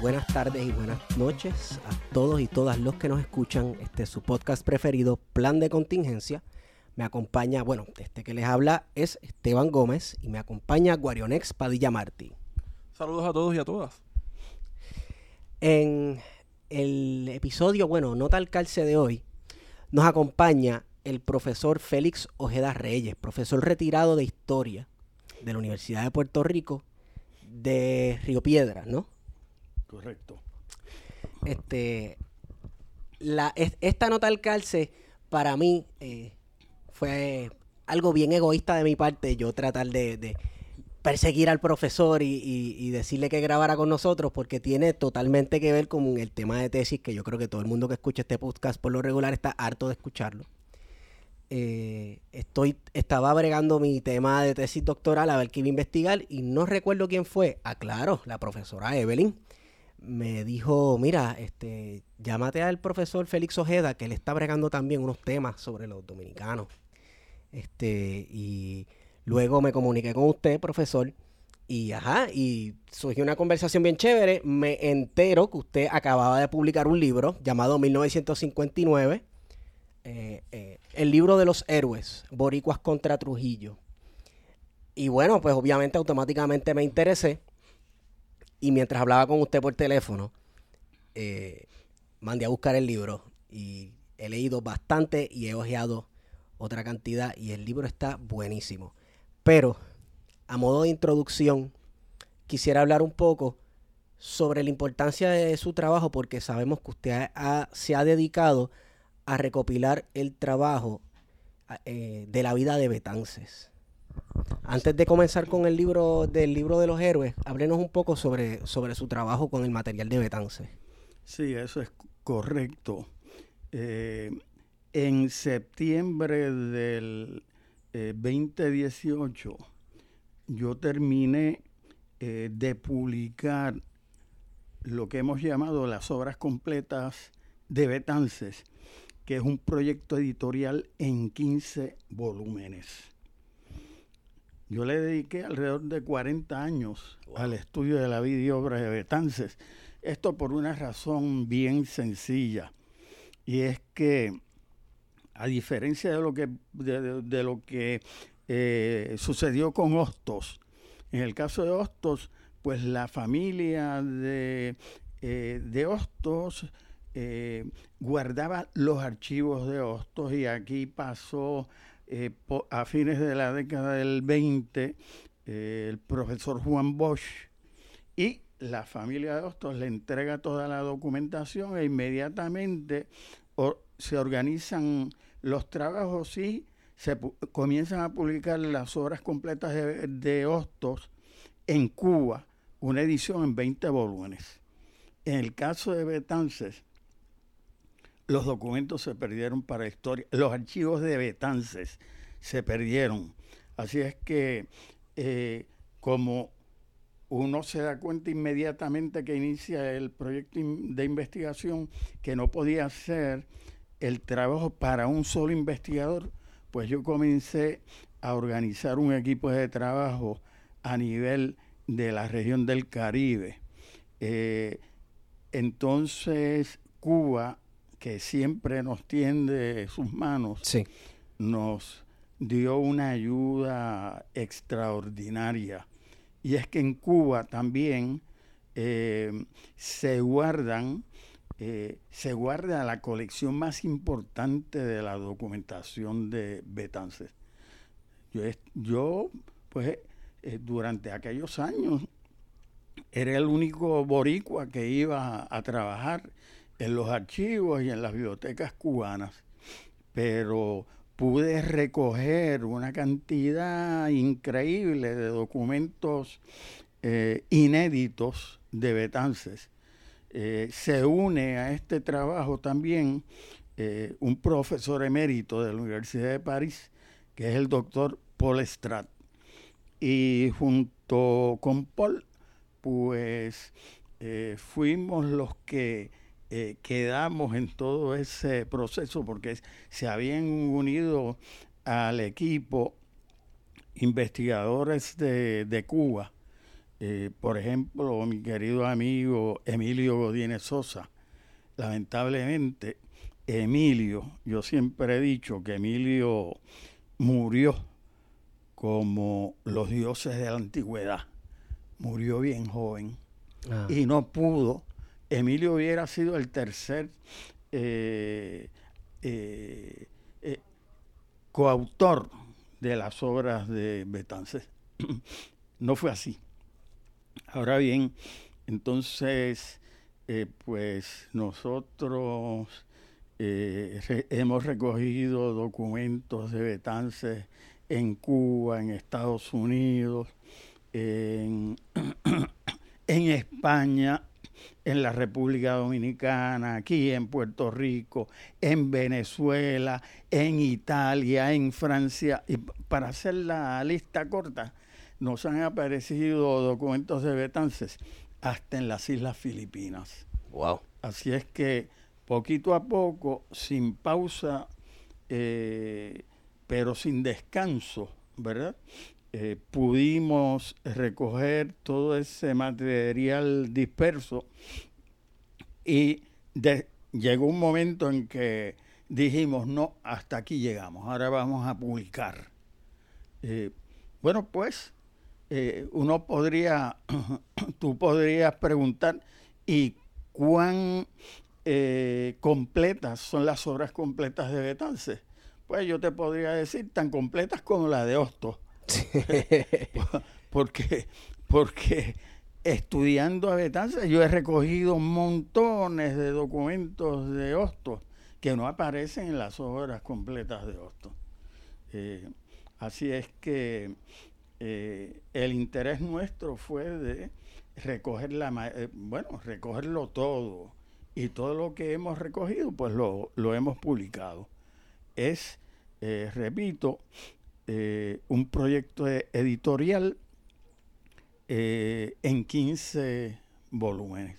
buenas tardes y buenas noches a todos y todas los que nos escuchan. Este es su podcast preferido, Plan de Contingencia. Me acompaña, bueno, este que les habla es Esteban Gómez y me acompaña Guarionex Padilla Martí. Saludos a todos y a todas. En el episodio, bueno, nota al calce de hoy, nos acompaña el profesor Félix Ojeda Reyes, profesor retirado de Historia de la Universidad de Puerto Rico de Río Piedras, ¿no? Correcto. Este, la, es- esta nota al calce para mí eh, fue algo bien egoísta de mi parte, yo tratar de, perseguir al profesor y, decirle que grabara con nosotros porque tiene totalmente que ver con el tema de tesis que yo creo que todo el mundo que escucha este podcast por lo regular está harto de escucharlo. Eh, estoy, estaba bregando mi tema de tesis doctoral a ver qué iba a investigar y no recuerdo quién fue. Ah, claro, la profesora Evelyn me dijo, mira, este, llámate al profesor Félix Ojeda, que él está bregando también unos temas sobre los dominicanos. Este, y luego me comuniqué con usted, profesor, y ajá, y surgió una conversación bien chévere. Me entero que usted acababa de publicar un libro llamado 1959, eh, eh, el libro de los héroes, Boricuas contra Trujillo. Y bueno, pues obviamente automáticamente me interesé. Y mientras hablaba con usted por teléfono, eh, mandé a buscar el libro y he leído bastante y he ojeado otra cantidad y el libro está buenísimo. Pero, a modo de introducción, quisiera hablar un poco sobre la importancia de su trabajo porque sabemos que usted ha- se ha dedicado a recopilar el trabajo eh, de la vida de Betances. Antes de comenzar con el libro del libro de los héroes, háblenos un poco sobre, sobre su trabajo con el material de Betances. Sí, eso es correcto. Eh, en septiembre del eh, 2018, yo terminé eh, de publicar lo que hemos llamado las obras completas de Betances, que es un proyecto editorial en 15 volúmenes. Yo le dediqué alrededor de 40 años al estudio de la vida y obra de Betances. Esto por una razón bien sencilla. Y es que, a diferencia de lo que, de, de- de lo que eh, sucedió con Hostos, en el caso de Hostos, pues la familia de, eh, de Hostos eh, guardaba los archivos de Hostos y aquí pasó eh, a fines de la década del 20 eh, el profesor Juan Bosch y la familia de Hostos le entrega toda la documentación e inmediatamente se organizan los trabajos y se comienzan a publicar las obras completas de, de Hostos en Cuba, una edición en 20 volúmenes. En el caso de Betances, los documentos se perdieron para historia, los archivos de Betances se perdieron. Así es que, eh, como uno se da cuenta inmediatamente que inicia el proyecto de investigación que no podía hacer el trabajo para un solo investigador, pues yo comencé a organizar un equipo de trabajo a nivel de la región del Caribe. Eh, entonces, Cuba, que siempre nos tiende sus manos, Sí. nos dio una ayuda extraordinaria. Y es que en Cuba también eh, se guardan, eh, se guarda la colección más importante de la documentación de Betances. Yo, es- yo pues, eh, durante aquellos años era el único boricua que iba a, a trabajar en los archivos y en las bibliotecas cubanas. Pero pude recoger una cantidad increíble de documentos eh, inéditos de Betances. Eh, se une a este trabajo también eh, un profesor emérito de la Universidad de París, que es el doctor Paul Strat. Y junto con Paul, pues fuimos los que quedamos en todo ese proceso, porque se habían unido al equipo investigadores de Cuba, eh, por ejemplo, mi querido amigo Emilio Godínez Sosa, lamentablemente, Emilio, yo siempre he dicho que Emilio murió como los dioses de la antigüedad, murió bien joven ah. y no pudo. Emilio hubiera sido el tercer eh, eh, coautor de las obras de Betances. no fue así. Ahora bien, entonces, eh, pues nosotros eh, hemos recogido documentos de Betances en Cuba, en Estados Unidos, en, en España, en la República Dominicana, aquí en Puerto Rico, en Venezuela, en Italia, en Francia. Y para hacer la lista corta, nos han aparecido documentos de Betances hasta en las Islas Filipinas. Wow. Así es que poquito a poco, sin pausa, eh, pero sin descanso, ¿verdad? Eh, pudimos recoger todo ese material disperso y llegó un momento en que dijimos, no, hasta aquí llegamos, ahora vamos a publicar. Eh, bueno, pues eh, uno podría, tú podrías preguntar, ¿y cuán completas son las obras completas de Betance? Pues yo te podría decir tan completas como la de Hostos. porque, porque estudiando a Betance yo he recogido montones de documentos de Hostos que no aparecen en las obras completas de Hostos. Eh, así es que eh, el interés nuestro fue de recoger la, eh, bueno, recogerlo todo y todo lo que hemos recogido, pues lo, hemos publicado. Es, eh, un proyecto editorial en 15 volúmenes.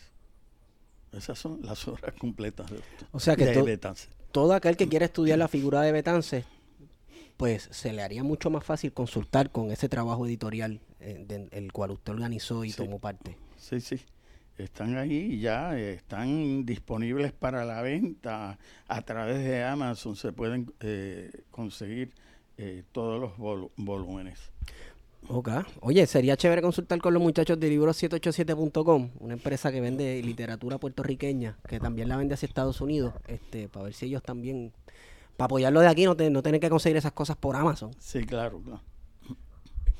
Esas son las obras completas de, o sea que todo aquel que quiera estudiar la figura de Betance pues se le haría mucho más fácil consultar con ese trabajo editorial eh, el cual usted organizó y tomó parte. Sí, sí. Están ahí ya, están disponibles para la venta a través de Amazon. Se pueden eh, conseguir eh, todos los volúmenes. Ok. Oye, sería chévere consultar con los muchachos de libros787.com, una empresa que vende literatura puertorriqueña, que también la vende hacia Estados Unidos, este, para ver si ellos también para apoyarlo de aquí, no, no tener que conseguir esas cosas por Amazon. Sí, claro, claro.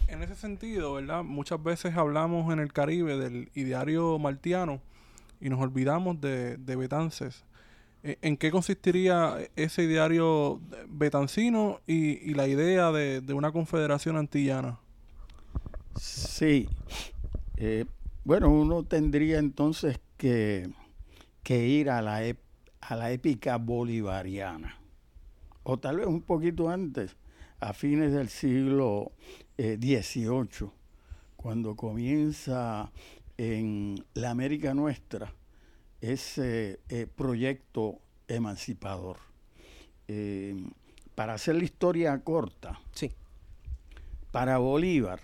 En ese sentido, ¿verdad? Muchas veces hablamos en el Caribe del ideario martiano y nos olvidamos de, Betances. ¿En qué consistiría ese ideario betancino y, la idea de, una confederación antillana? Sí. Eh, bueno, uno tendría entonces que, ir a la, a la épica bolivariana o tal vez un poquito antes, a fines del siglo XVIII, eh, cuando comienza en la América nuestra ese eh, proyecto emancipador. Eh, para hacer la historia corta, sí. para Bolívar,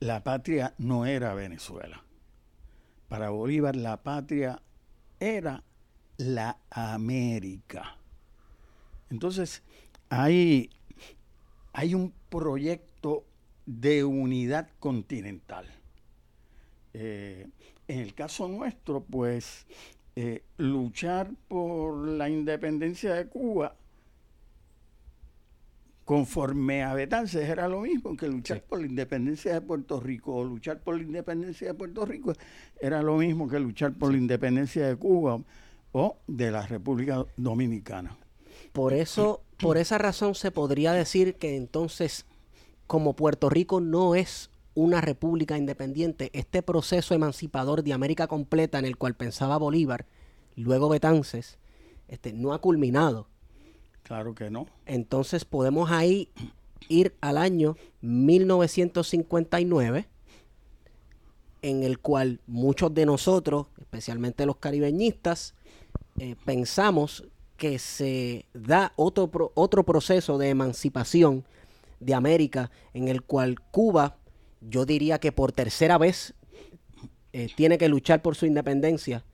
la patria no era Venezuela. Para Bolívar, la patria era la América. Entonces, hay, hay un proyecto de unidad continental. Eh, en el caso nuestro, pues, eh, luchar por la independencia de Cuba conforme a Betances era lo mismo que luchar por la independencia de Puerto Rico o luchar por la independencia de Puerto Rico era lo mismo que luchar por la independencia de Cuba o de la República Dominicana. Por eso por esa razón se podría decir que entonces, como Puerto Rico no es una república independiente, este proceso emancipador de América completa en el cual pensaba Bolívar, luego Betances, este, no ha culminado. Claro que no. Entonces podemos ahí ir al año 1959, en el cual muchos de nosotros, especialmente los caribeñistas, eh, pensamos que se da otro, otro proceso de emancipación de América en el cual Cuba, yo diría que por tercera vez, eh, tiene que luchar por su independencia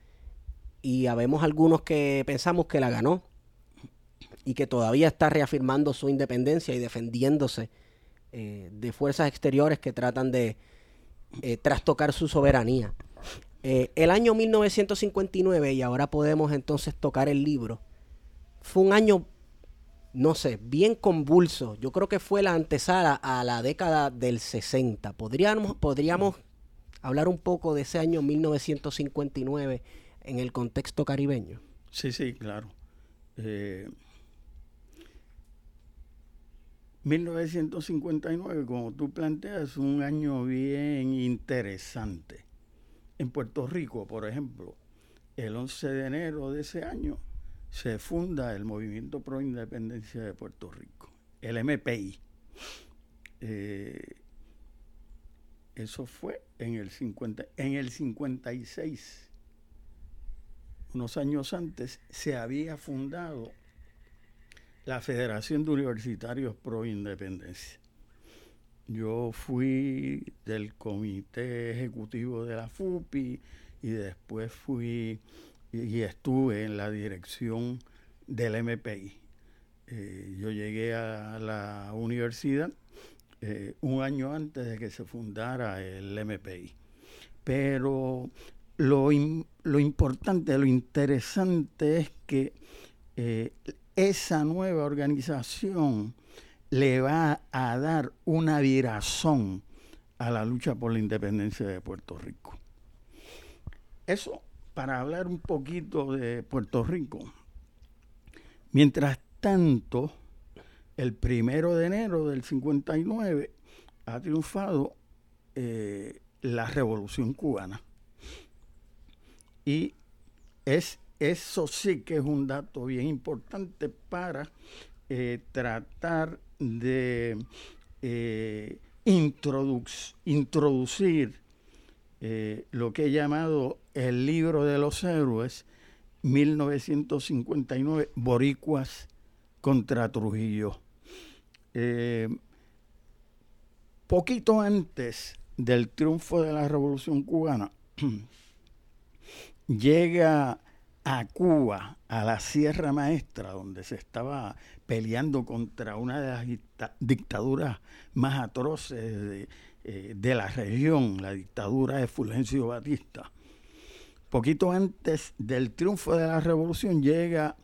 y habemos algunos que pensamos que la ganó y que todavía está reafirmando su independencia y defendiéndose eh, de fuerzas exteriores que tratan de eh, trastocar su soberanía. El año 1959, y ahora podemos entonces tocar el libro, fue un año, no sé, bien convulso. Yo creo que fue la antesala a la década del 60. Podríamos, podríamos hablar un poco de ese año 1959 en el contexto caribeño. Sí, sí, claro. 1959, como tú planteas, un año bien interesante. En Puerto Rico, por ejemplo, el 11 de enero de ese año se funda el Movimiento Pro Independencia de Puerto Rico, el MPI. Eh, eso fue en el, 50, en el 56. Unos años antes se había fundado la Federación de Universitarios Pro Independencia. Yo fui del comité ejecutivo de la FUPI y después fui y estuve en la dirección del MPI. Eh, yo llegué a la universidad eh, un año antes de que se fundara el MPI. Pero lo, lo importante, lo interesante es que eh, esa nueva organización le va a dar una virazón a la lucha por la independencia de Puerto Rico. Eso para hablar un poquito de Puerto Rico. Mientras tanto, el primero de enero del 59 ha triunfado eh, la revolución cubana. Y es eso sí que es un dato bien importante para eh, tratar de eh, introducir eh, lo que he llamado el libro de los héroes 1959, Boricuas contra Trujillo. poquito antes del triunfo de la Revolución Cubana, llega a Cuba, a la Sierra Maestra, donde se estaba peleando contra una de las dictaduras más atroces eh, de, la región, la dictadura de Fulgencio Batista. Poquito antes del triunfo de la revolución llega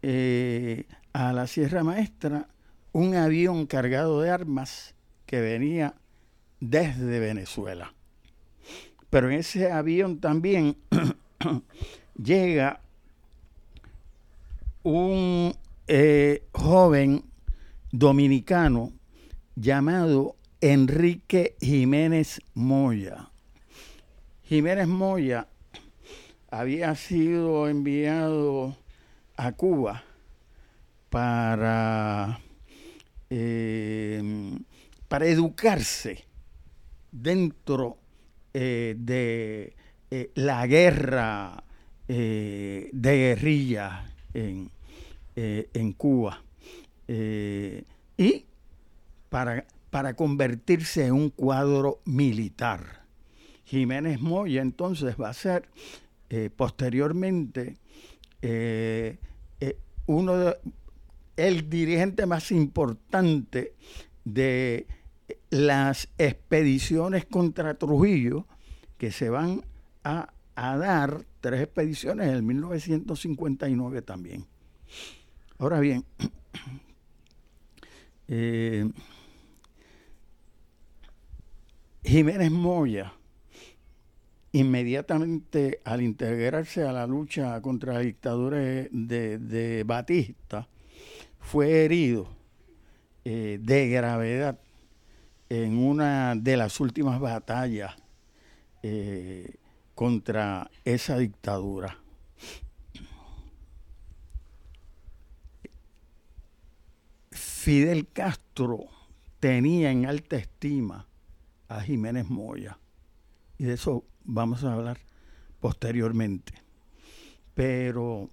eh, a la Sierra Maestra un avión cargado de armas que venía desde Venezuela. Pero en ese avión también llega un eh, joven dominicano llamado Enrique Jiménez Moya. Jiménez Moya había sido enviado a Cuba para, eh, para educarse dentro eh, de la guerra eh, de guerrilla en, eh, en Cuba. Eh, y para, para convertirse en un cuadro militar. Jiménez Moya entonces va a ser posteriormente uno de, el dirigente más importante de las expediciones contra Trujillo que se van a dar tres expediciones en el 1959 también. Ahora bien, eh, Jiménez Moya, inmediatamente al integrarse a la lucha contra la dictadura de, Batista, fue herido eh, de gravedad en una de las últimas batallas eh, contra esa dictadura. Fidel Castro tenía en alta estima a Jiménez Moya. Y de eso vamos a hablar posteriormente. Pero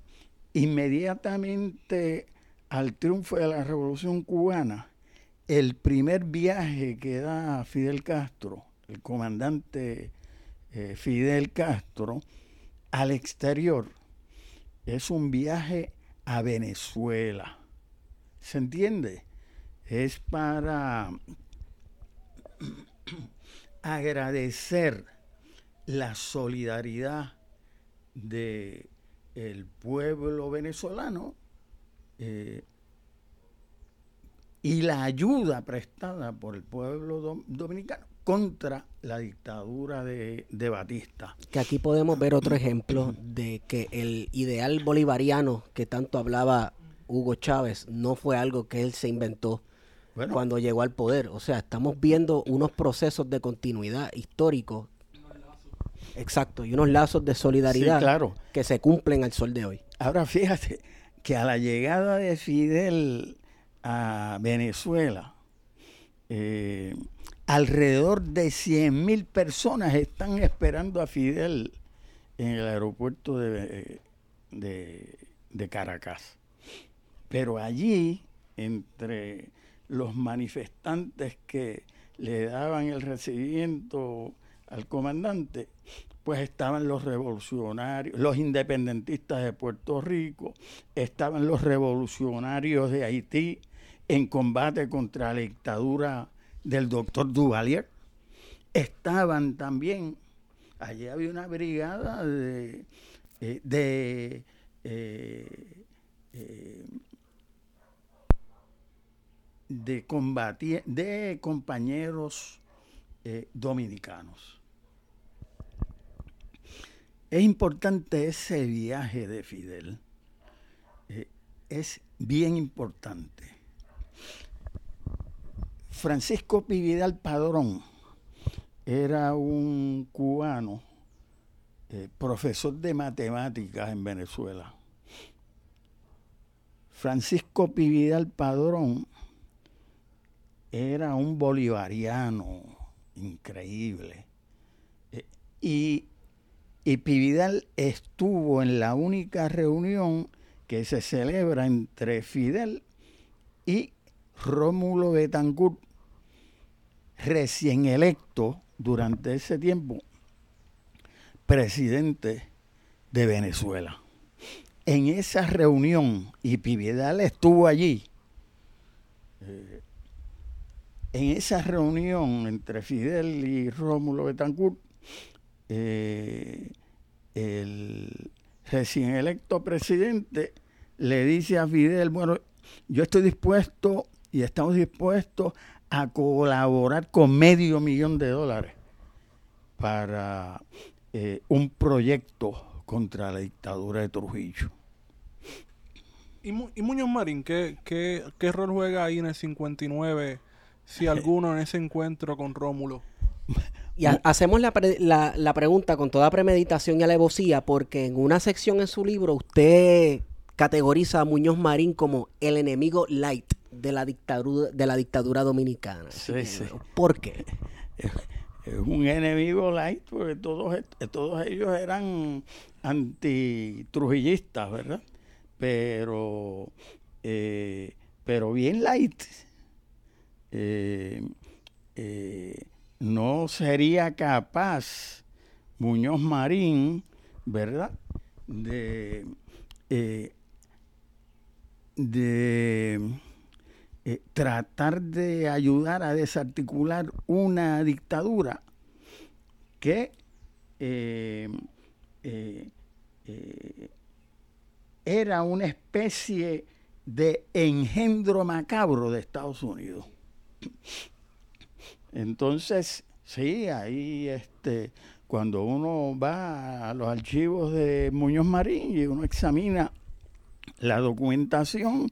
inmediatamente al triunfo de la Revolución Cubana, el primer viaje que da Fidel Castro, el comandante eh, Fidel Castro, al exterior, es un viaje a Venezuela. ¿Se entiende? Es para agradecer la solidaridad del el pueblo venezolano eh, y la ayuda prestada por el pueblo dominicano contra la dictadura de, de, Batista. Que aquí podemos ver otro ejemplo de que el ideal bolivariano que tanto hablaba Hugo Chávez no fue algo que él se inventó cuando llegó al poder. O sea, estamos viendo unos procesos de continuidad históricos. Exacto, y unos lazos de solidaridad claro. que se cumplen al sol de hoy. Ahora fíjate que a la llegada de Fidel a Venezuela, eh, alrededor de 100 mil personas están esperando a Fidel en el aeropuerto de, de Caracas. Pero allí, entre los manifestantes que le daban el recibimiento al comandante, pues estaban los revolucionarios, los independentistas de Puerto Rico, estaban los revolucionarios de Haití en combate contra la dictadura del doctor Duvalier, estaban también, allí había una brigada de, eh, de eh, eh, de, combatir, de compañeros eh, dominicanos. Es importante ese viaje de Fidel. Eh, es bien importante. Francisco Pividal Padrón era un cubano, eh, profesor de matemáticas en Venezuela. Francisco Pividal Padrón era un bolivariano increíble. Eh, y, y Pividal estuvo en la única reunión que se celebra entre Fidel y Rómulo Betancourt, recién electo durante ese tiempo presidente de Venezuela. En esa reunión, y Pividal estuvo allí, eh, en esa reunión entre Fidel y Rómulo Betancourt, eh, el recién electo presidente le dice a Fidel, bueno, yo estoy dispuesto y estamos dispuestos a colaborar con medio millón de dólares para eh, un proyecto contra la dictadura de Trujillo. ¿Y, Muñoz Marín qué, rol juega ahí en el 59 si alguno en ese encuentro con Rómulo. Y hacemos la, la, pregunta con toda premeditación y alevosía, porque en una sección en su libro usted categoriza a Muñoz Marín como el enemigo light de la dictadura, de la dictadura dominicana. Sí, sí. ¿Por qué? Es un enemigo light porque todos, todos ellos eran antitrujillistas, ¿verdad? Pero, eh, pero bien light eh, eh, no sería capaz Muñoz Marín, ¿verdad? De, eh, de tratar de ayudar a desarticular una dictadura que era una especie de engendro macabro de Estados Unidos. Entonces, sí, ahí este, cuando uno va a los archivos de Muñoz Marín y uno examina la documentación,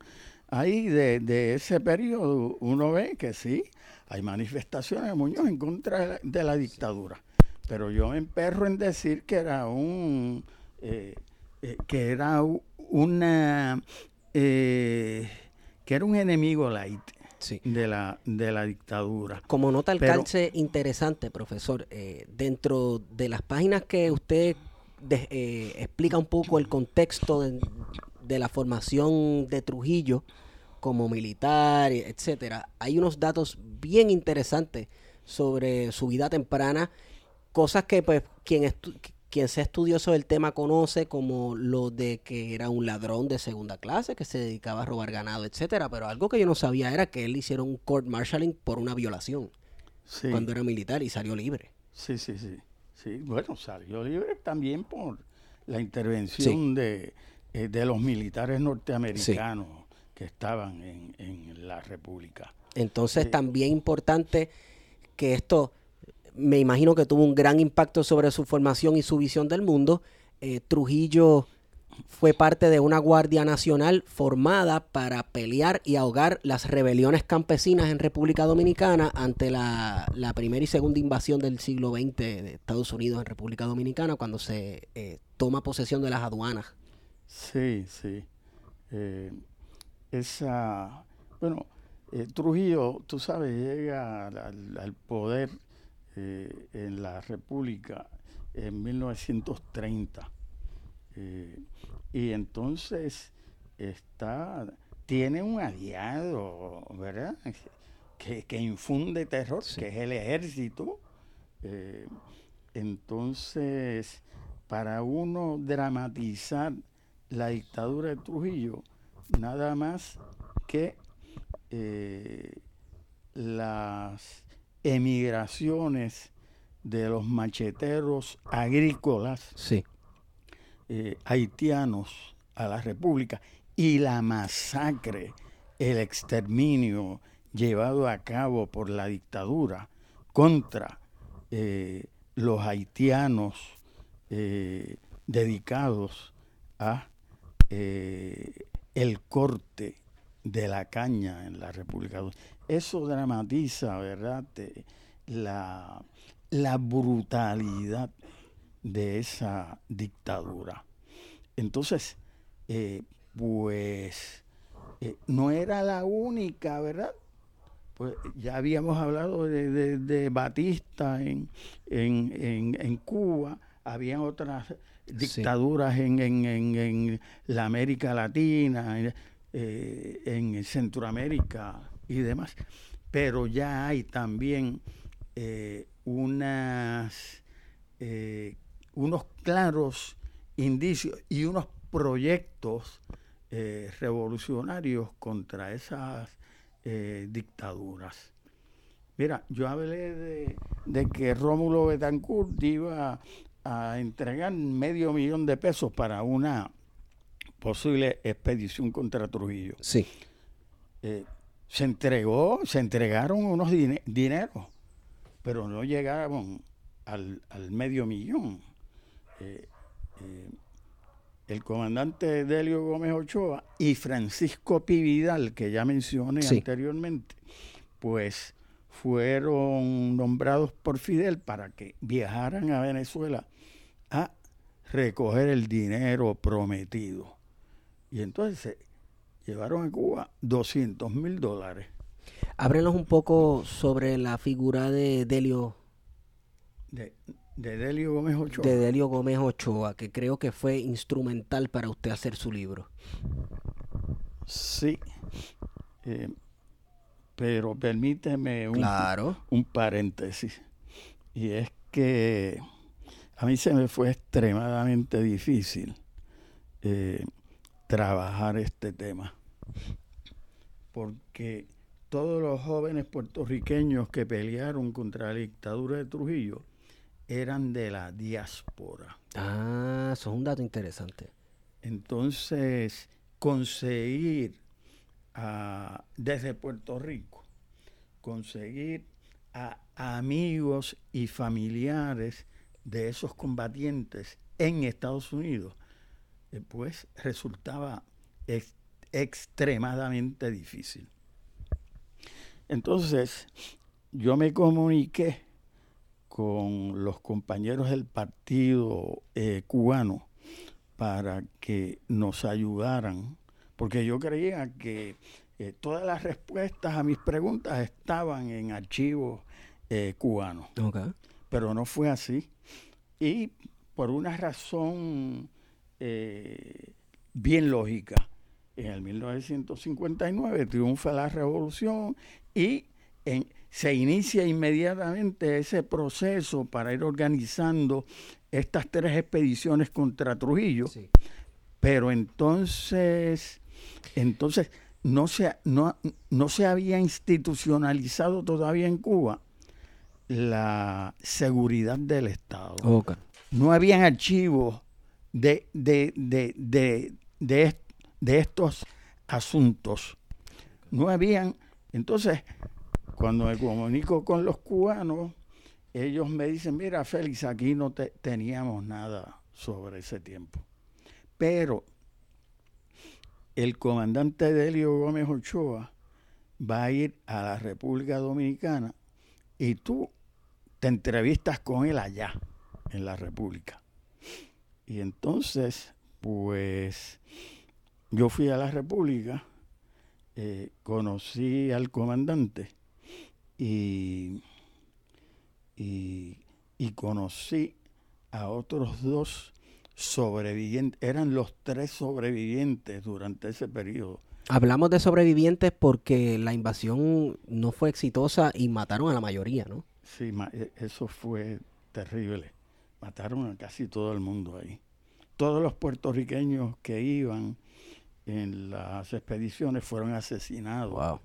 ahí de, ese periodo uno ve que sí, hay manifestaciones de Muñoz en contra de la, dictadura. Pero yo me emperro en decir que era un eh, eh, que era una eh, que era un enemigo light de la de la dictadura. Como nota el calce interesante, profesor, dentro de las páginas que usted explica un poco el contexto de, de la formación de Trujillo como militar, etcétera, hay unos datos bien interesantes sobre su vida temprana, cosas que pues quien quien sea estudioso del tema conoce como lo de que era un ladrón de segunda clase que se dedicaba a robar ganado, etcétera, pero algo que yo no sabía era que él hicieron un court martialing por una violación cuando era militar y salió libre. Sí, sí, sí. Sí, bueno, salió libre también por la intervención de eh, de los militares norteamericanos que estaban en, la República. Entonces, también importante que esto, me imagino que tuvo un gran impacto sobre su formación y su visión del mundo. Eh, Trujillo fue parte de una Guardia Nacional formada para pelear y ahogar las rebeliones campesinas en República Dominicana ante la, primera y segunda invasión del siglo XX de Estados Unidos en República Dominicana, cuando se eh, toma posesión de las aduanas Sí, sí. Eh, esa, bueno, eh, Trujillo, tú sabes, llega al, poder eh, en la República en 1930. y entonces está, tiene un aliado, ¿verdad? Que, que infunde terror, que es el ejército. entonces, para uno dramatizar la dictadura de Trujillo nada más que eh, las emigraciones de los macheteros agrícolas eh, haitianos a la República y la masacre, el exterminio llevado a cabo por la dictadura contra eh, los haitianos dedicados a eh, el corte de la caña en la República Eso dramatiza, ¿verdad?, la, la brutalidad de esa dictadura. Entonces, eh, pues eh, no era la única, ¿verdad? Pues ya habíamos hablado de, Batista en, en, en Cuba, habían otras dictaduras en, en, en, la América Latina, eh, en Centroamérica y demás. Pero ya hay también eh, unas, eh, unos claros indicios y unos proyectos revolucionarios contra esas dictaduras. Mira, yo hablé de, de que Rómulo Betancourt iba a entregar medio millón de pesos para una posible expedición contra Trujillo. Sí. Eh, se entregó, se entregaron unos dineros, pero no llegaron al, medio millón. Eh, eh, el comandante Delio Gómez Ochoa y Francisco Pividal, que ya mencioné anteriormente, pues fueron nombrados por Fidel para que viajaran a Venezuela a recoger el dinero prometido. Y entonces llevaron a Cuba 200 mil dólares. Ábrenos un poco sobre la figura de Delio. De, Delio Gómez Ochoa. De Delio Gómez Ochoa, que creo que fue instrumental para usted hacer su libro. Sí. Eh, pero permíteme un, claro. un paréntesis. Y es que a mí se me fue extremadamente difícil eh, trabajar este tema, porque todos los jóvenes puertorriqueños que pelearon contra la dictadura de Trujillo eran de la diáspora. Ah, eso es un dato interesante. Entonces, conseguir desde Puerto Rico, conseguir a amigos y familiares de esos combatientes en Estados Unidos, eh, pues resultaba extremadamente difícil. Entonces, yo me comuniqué con los compañeros del partido eh, cubano para que nos ayudaran, porque yo creía que eh, todas las respuestas a mis preguntas estaban en archivos eh, cubanos. Pero no fue así. Y por una razón bien lógica, en el 1959 triunfa la revolución y se inicia inmediatamente ese proceso para ir organizando estas tres expediciones contra Trujillo. Pero entonces, entonces no se, no, no se había institucionalizado todavía en Cuba la seguridad del Estado. No habían archivos de, de, de, de, estos asuntos. No habían. Entonces, cuando me comunico con los cubanos, ellos me dicen, mira Félix, aquí no teníamos nada sobre ese tiempo. Pero el comandante Delio Gómez Ochoa va a ir a la República Dominicana y tú te entrevistas con él allá, en la República. Y entonces, pues yo fui a la República, eh, conocí al comandante y, y, conocí a otros dos sobrevivientes. Eran los tres sobrevivientes durante ese periodo. Hablamos de sobrevivientes porque la invasión no fue exitosa y mataron a la mayoría, ¿no? Sí, e, eso fue terrible. Mataron a casi todo el mundo ahí. Todos los puertorriqueños que iban en las expediciones fueron asesinados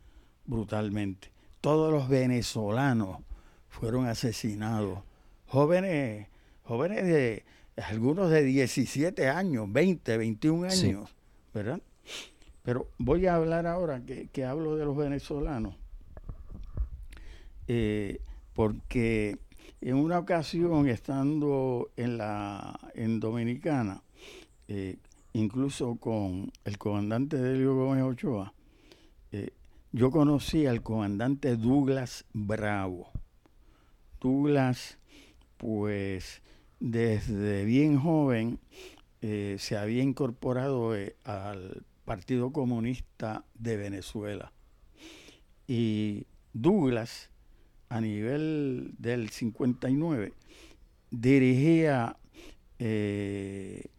brutalmente. Todos los venezolanos fueron asesinados. Jóvenes, jóvenes de algunos de 17 años, 20, 21 años, ¿verdad? Pero voy a hablar ahora que, hablo de los venezolanos, eh, porque en una ocasión estando en la en Dominicana, eh, incluso con el comandante Delio Gómez Ochoa, eh, yo conocí al comandante Douglas Bravo. Douglas, pues desde bien joven eh, se había incorporado al Partido Comunista de Venezuela. Y Douglas, a nivel del 59, dirigía el,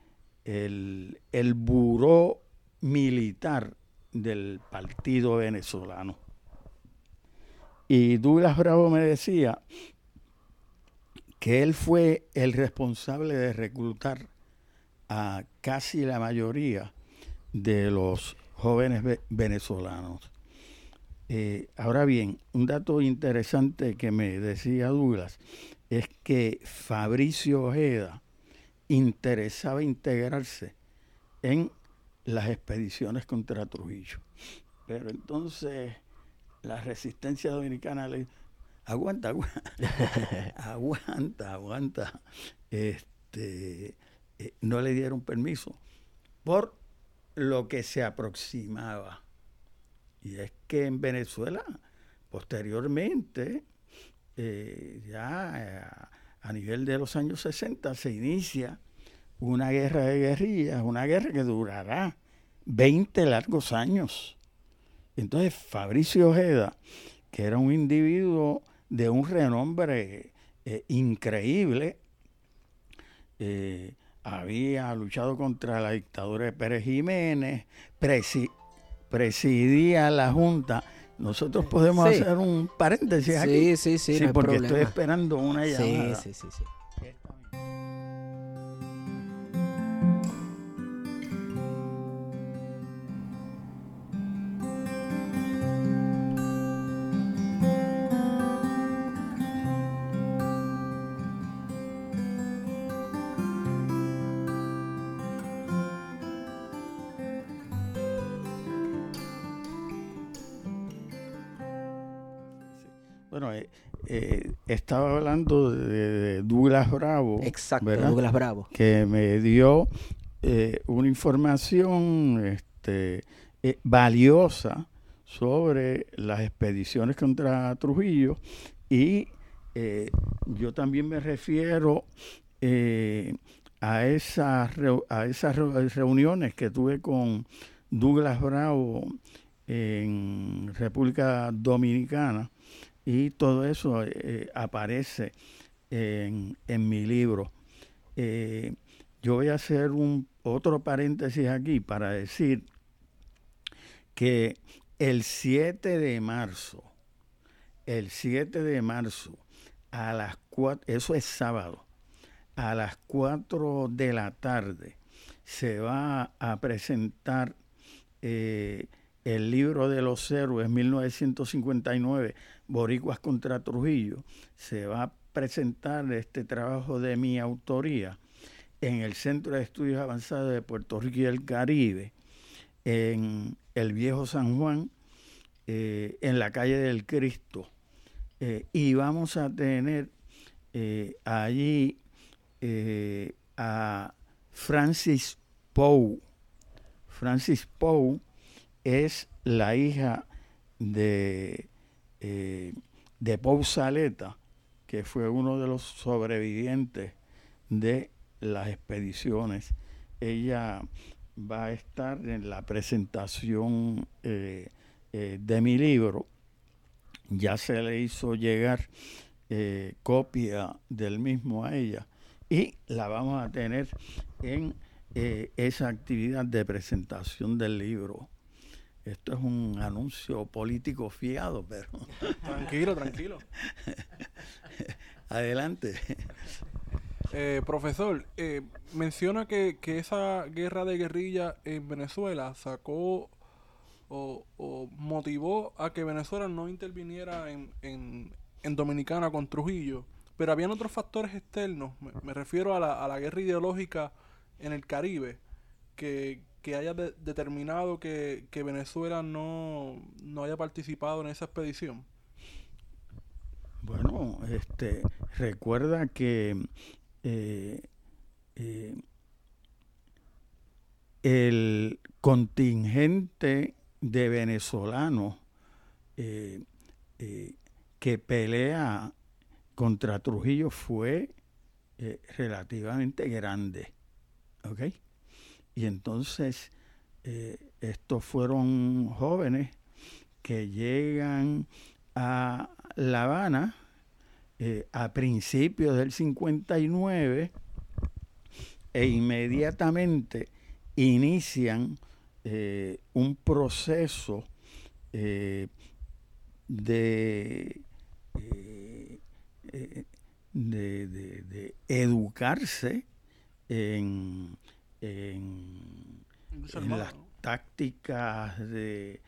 el buró militar del partido venezolano. Y Douglas Bravo me decía que él fue el responsable de reclutar a casi la mayoría de los jóvenes venezolanos. Eh, ahora bien, un dato interesante que me decía Douglas es que Fabricio Ojeda, interesaba integrarse en las expediciones contra Trujillo. Pero entonces la resistencia dominicana le aguanta, aguanta, aguanta, aguanta. Este, eh, no le dieron permiso por lo que se aproximaba. Y es que en Venezuela, posteriormente, eh, ya a nivel de los años 60 se inicia una guerra de guerrillas, una guerra que durará 20 largos años. Entonces Fabricio Ojeda, que era un individuo de un renombre eh, increíble, eh, había luchado contra la dictadura de Pérez Jiménez, presidía la Junta nosotros podemos hacer un paréntesis aquí. Sí, sí, sí. porque estoy esperando una llamada. Sí, sí, sí. sí. Estaba hablando de, Douglas Bravo. Exacto, Douglas Bravo. Que me dio eh, una información este, eh, valiosa sobre las expediciones contra Trujillo y eh, yo también me refiero a, esas a esas reuniones que tuve con Douglas Bravo en República Dominicana y todo eso aparece en, en, mi libro. yo voy a hacer un otro paréntesis aquí para decir que el 7 de marzo, el 7 de marzo, a las 4, eso es sábado, a las 4 de la tarde se va a presentar eh, el libro de los héroes 1959, Boricuas contra Trujillo. Se va a presentar este trabajo de mi autoría en el Centro de Estudios Avanzados de Puerto Rico y el Caribe, en el Viejo San Juan, eh, en la calle del Cristo. Eh, y vamos a tener eh, allí a Francis Poe. Francis Poe es la hija de, de Poe Saleta, que fue uno de los sobrevivientes de las expediciones. Ella va a estar en la presentación eh, eh, de mi libro. Ya se le hizo llegar eh, copia del mismo a ella y la vamos a tener en esa actividad de presentación del libro. Esto es un anuncio político fiado, pero... Tranquilo, tranquilo. Adelante. Eh, profesor, eh, menciona que, esa guerra de guerrilla en Venezuela sacó o, motivó a que Venezuela no interviniera en, en, Dominicana con Trujillo, pero habían otros factores externos, me, refiero a la, a la, guerra ideológica en el Caribe, que, haya determinado que, que Venezuela no, no haya participado en esa expedición. Bueno, este, recuerda que eh, eh, el contingente de venezolanos eh, que pelea contra Trujillo fue relativamente grande. ¿Ok? Y entonces estos fueron jóvenes que llegan a La Habana eh, a principios del 59 e inmediatamente inician eh, un proceso eh, de, de, educarse en, en, las tácticas de,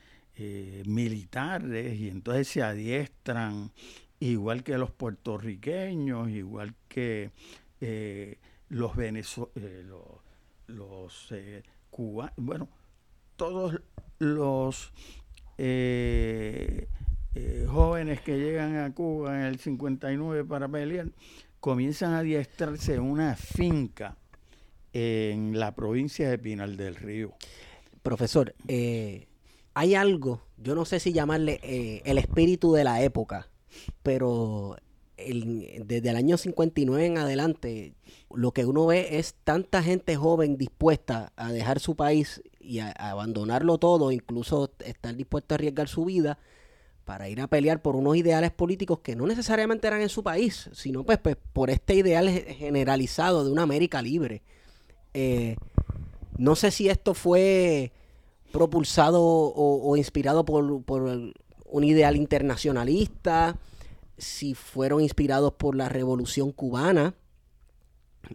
militares y entonces se adiestran igual que los puertorriqueños, igual que eh, los venezolanos, eh, los, eh, cubanos, bueno, todos los jóvenes que llegan a Cuba en el 59 para pelear, comienzan a adiestrarse en una finca en la provincia de Pinal del Río. Profesor, hay algo, yo no sé si llamarle el espíritu de la época, pero desde el año 59 en adelante, lo que uno ve es tanta gente joven dispuesta a dejar su país y a, abandonarlo todo, incluso estar dispuesto a arriesgar su vida para ir a pelear por unos ideales políticos que no necesariamente eran en su país, sino pues, pues por este ideal generalizado de una América libre. Eh, no sé si esto fue propulsado o, inspirado por, un ideal internacionalista, si fueron inspirados por la revolución cubana,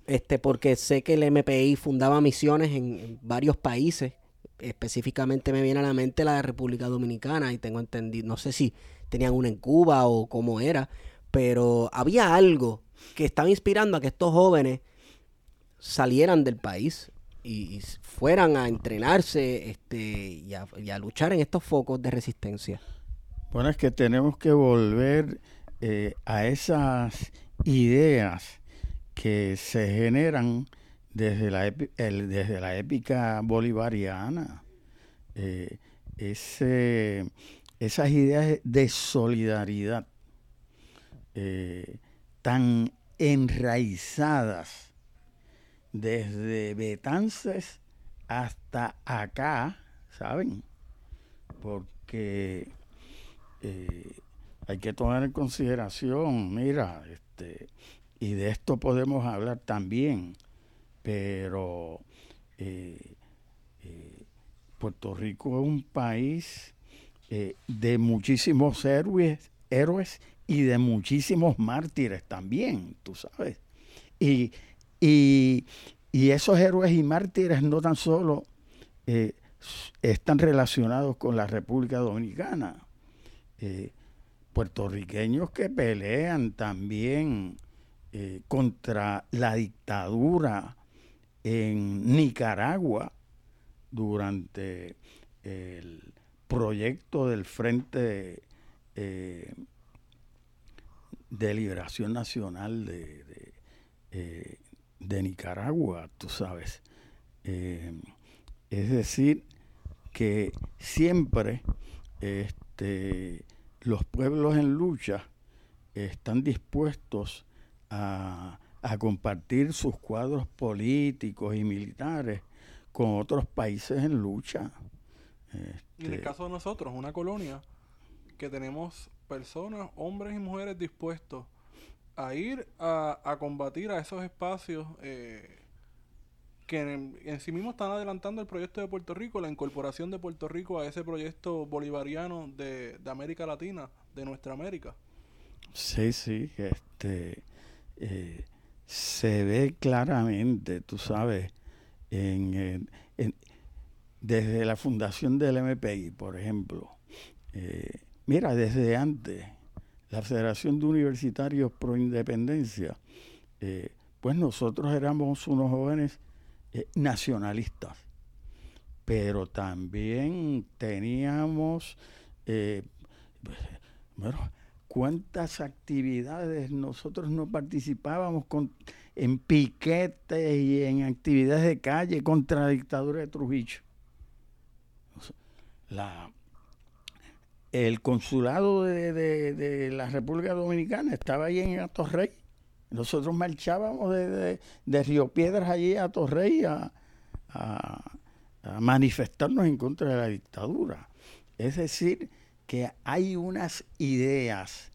este, porque sé que el MPI fundaba misiones en, varios países, específicamente me viene a la mente la de República Dominicana y tengo entendido, no sé si tenían una en Cuba o cómo era, pero había algo que estaba inspirando a que estos jóvenes salieran del país y, fueran a entrenarse este, y a luchar en estos focos de resistencia. Bueno, es que tenemos que volver eh, a esas ideas que se generan desde la, desde la épica bolivariana. eh, ese, esas ideas de solidaridad eh, tan enraizadas desde Betances hasta acá, ¿saben? Porque eh, hay que tomar en consideración, mira, este, y de esto podemos hablar también, pero eh, eh, Puerto Rico es un país de muchísimos héroes, héroes y de muchísimos mártires también, tú sabes. Y, y, y esos héroes y mártires no tan solo eh, están relacionados con la República Dominicana. Eh, puertorriqueños que pelean también eh, contra la dictadura en Nicaragua durante el proyecto del Frente de Liberación Nacional de, de Nicaragua, tú sabes. Eh, es decir, que siempre este, los pueblos en lucha están dispuestos a, compartir sus cuadros políticos y militares con otros países en lucha. en el este, caso de nosotros, una colonia, que tenemos personas, hombres y mujeres dispuestos a ir a, combatir a esos espacios eh, que en, sí mismos están adelantando el proyecto de Puerto Rico, la incorporación de Puerto Rico a ese proyecto bolivariano de, América Latina, de nuestra América. Sí, sí, este eh, se ve claramente, tú sabes, en, desde la fundación del MPI, por ejemplo. Eh, mira, desde antes, la Federación de Universitarios Pro Independencia, eh, pues nosotros éramos unos jóvenes eh, nacionalistas, pero también teníamos, eh, bueno, cuántas actividades nosotros no participábamos con, en piquetes y en actividades de calle contra la dictadura de Trujillo. La, el consulado de, la República Dominicana estaba ahí en Atorrey. Nosotros marchábamos de, Río Piedras allí a Atorrey a, a, manifestarnos en contra de la dictadura. Es decir, que hay unas ideas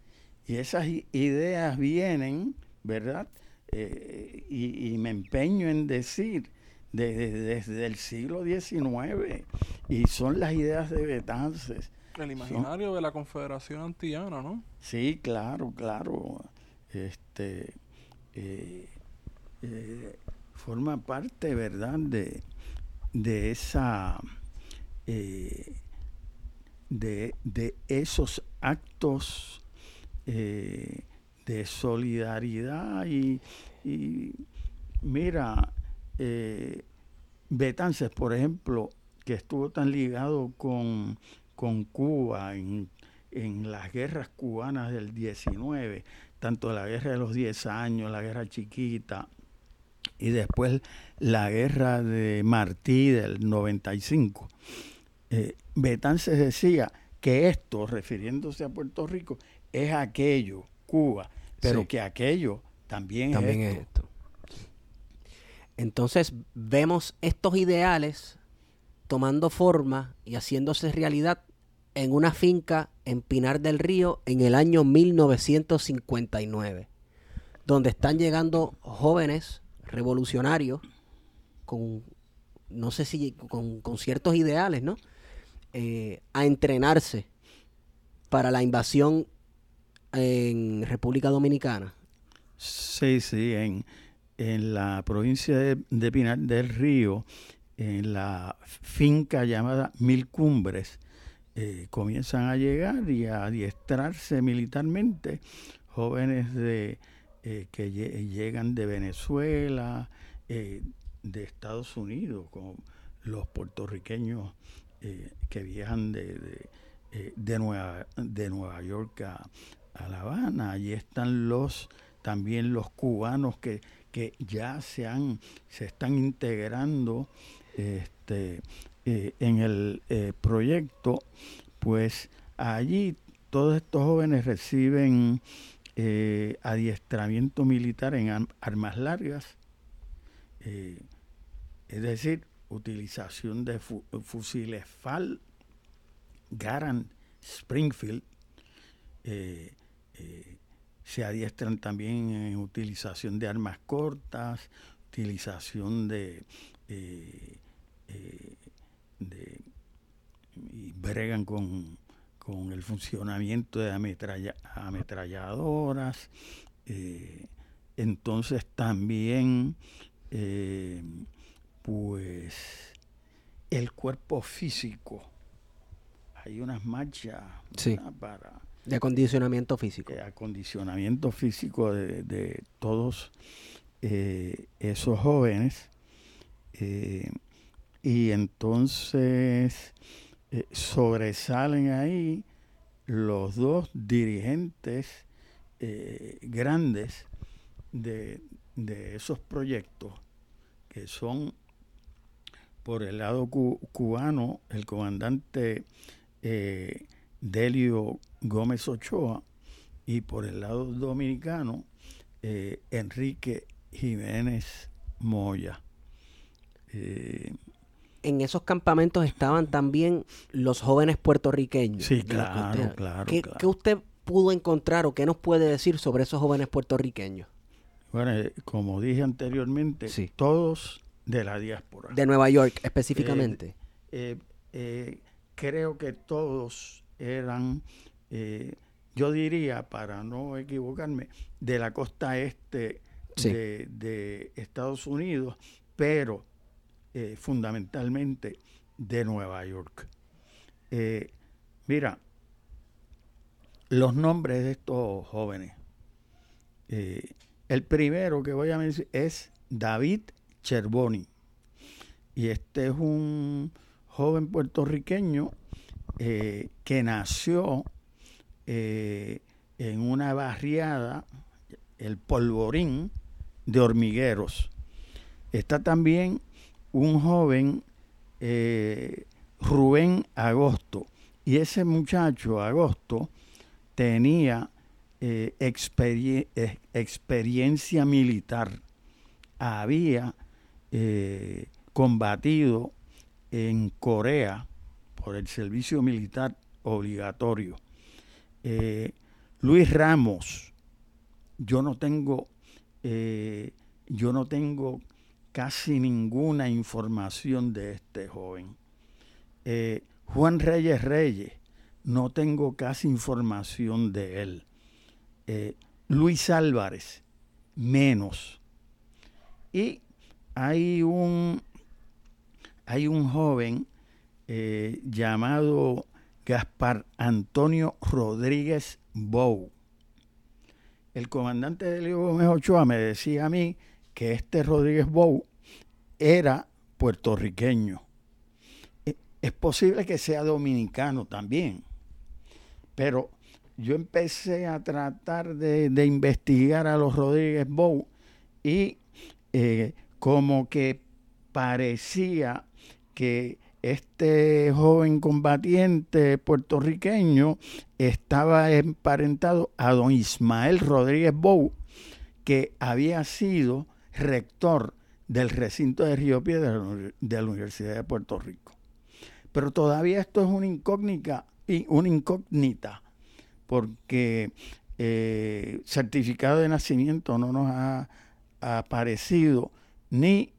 y esas ideas vienen, ¿verdad? Eh, y, me empeño en decir desde el siglo XIX y son las ideas de Betances el imaginario de la Confederación Antillana, ¿no? Sí, claro, claro. Este eh, eh, forma parte, ¿verdad?, de, de esa eh, de, de, esos actos de solidaridad y, y mira, Betances, por ejemplo, que estuvo tan ligado con con Cuba en, las guerras cubanas del 19, tanto la guerra de los 10 años, la guerra chiquita, y después la guerra de Martí del 95. Eh, Betances decía que esto, refiriéndose a Puerto Rico, es aquello, Cuba, pero que aquello también, es esto. Entonces vemos estos ideales tomando forma y haciéndose realidad en una finca en Pinar del Río en el año 1959, donde están llegando jóvenes revolucionarios con, no sé si, con, ciertos ideales, ¿no? Eh, a entrenarse para la invasión en República Dominicana. Sí, sí, en, en la provincia de, de Pinar del Río, en la finca llamada Mil Cumbres, eh, comienzan a llegar y a adiestrarse militarmente jóvenes de, eh, que llegan de Venezuela, eh, de Estados Unidos, como los puertorriqueños que viajan de, de, Nueva, de Nueva York a, La Habana. Allí están los también los cubanos que, que ya se, han, se están integrando este, eh, en el eh, proyecto, pues allí todos estos jóvenes reciben eh, adiestramiento militar en armas largas, es decir, utilización de fusiles FAL, Garand, Springfield, se adiestran también en utilización de armas cortas, utilización de, y bregan con, el funcionamiento de ametralladoras. Eh, entonces también, pues, el cuerpo físico. Hay unas marchas para de acondicionamiento físico. De acondicionamiento físico de, todos eh, esos jóvenes. Eh, y entonces eh, sobresalen ahí los dos dirigentes grandes de, esos proyectos, que son por el lado cubano el comandante Delio Gómez Ochoa y por el lado dominicano eh, Enrique Jiménez Moya. Eh, en esos campamentos estaban también los jóvenes puertorriqueños. Sí, claro, claro, ¿Qué, usted pudo encontrar o qué nos puede decir sobre esos jóvenes puertorriqueños? Bueno, eh, como dije anteriormente, todos de la diáspora. De Nueva York específicamente. creo que todos eran, eh, yo diría, para no equivocarme, de la costa este de, Estados Unidos, pero eh, fundamentalmente de Nueva York. Eh, mira, los nombres de estos jóvenes. el primero que voy a mencionar es David Cherboni. Y este es un joven puertorriqueño eh, que nació eh, en una barriada, el Polvorín de Hormigueros. Está también un joven, eh, Rubén Agosto, y ese muchacho, Agosto, tenía experiencia militar. Había combatido en Corea por el servicio militar obligatorio. Eh, Luis Ramos, yo no tengo, eh, yo no tengo casi ninguna información de este joven. Eh, Juan Reyes Reyes, no tengo casi información de él. Luis Álvarez, menos. Y hay un, hay un joven eh, llamado Gaspar Antonio Rodríguez Bou. El comandante de Leo Ochoa me decía a mí que este Rodríguez Bou era puertorriqueño. Eh, es posible que sea dominicano también, pero yo empecé a tratar de, investigar a los Rodríguez Bou y eh, como que parecía que este joven combatiente puertorriqueño estaba emparentado a don Ismael Rodríguez Bou, que había sido rector del recinto de Río Piedra de la Universidad de Puerto Rico. Pero todavía esto es una incógnita, una incógnita porque eh, certificado de nacimiento no nos ha aparecido ni,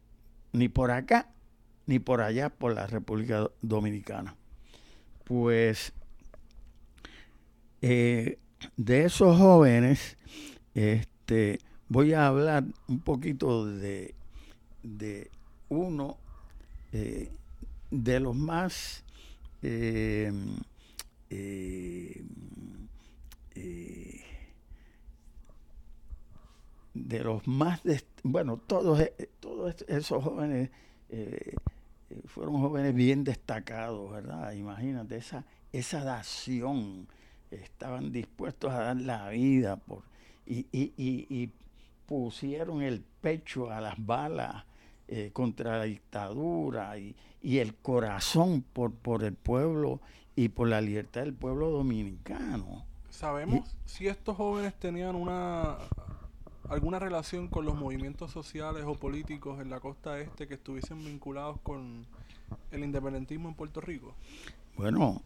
ni por acá ni por allá, por la República Dominicana. Pues eh, de esos jóvenes, este, voy a hablar un poquito de, de uno eh, de los más eh, de los más bueno todos todos esos jóvenes eh, fueron jóvenes bien destacados, ¿verdad? Imagínate, esa, esa dación, estaban dispuestos a dar la vida por, y, pusieron el pecho a las balas eh, contra la dictadura y, y, el corazón por, por el pueblo y por la libertad del pueblo dominicano. ¿Sabemos si estos jóvenes tenían una alguna relación con los movimientos sociales o políticos en la costa este que estuviesen vinculados con el independentismo en Puerto Rico? Bueno,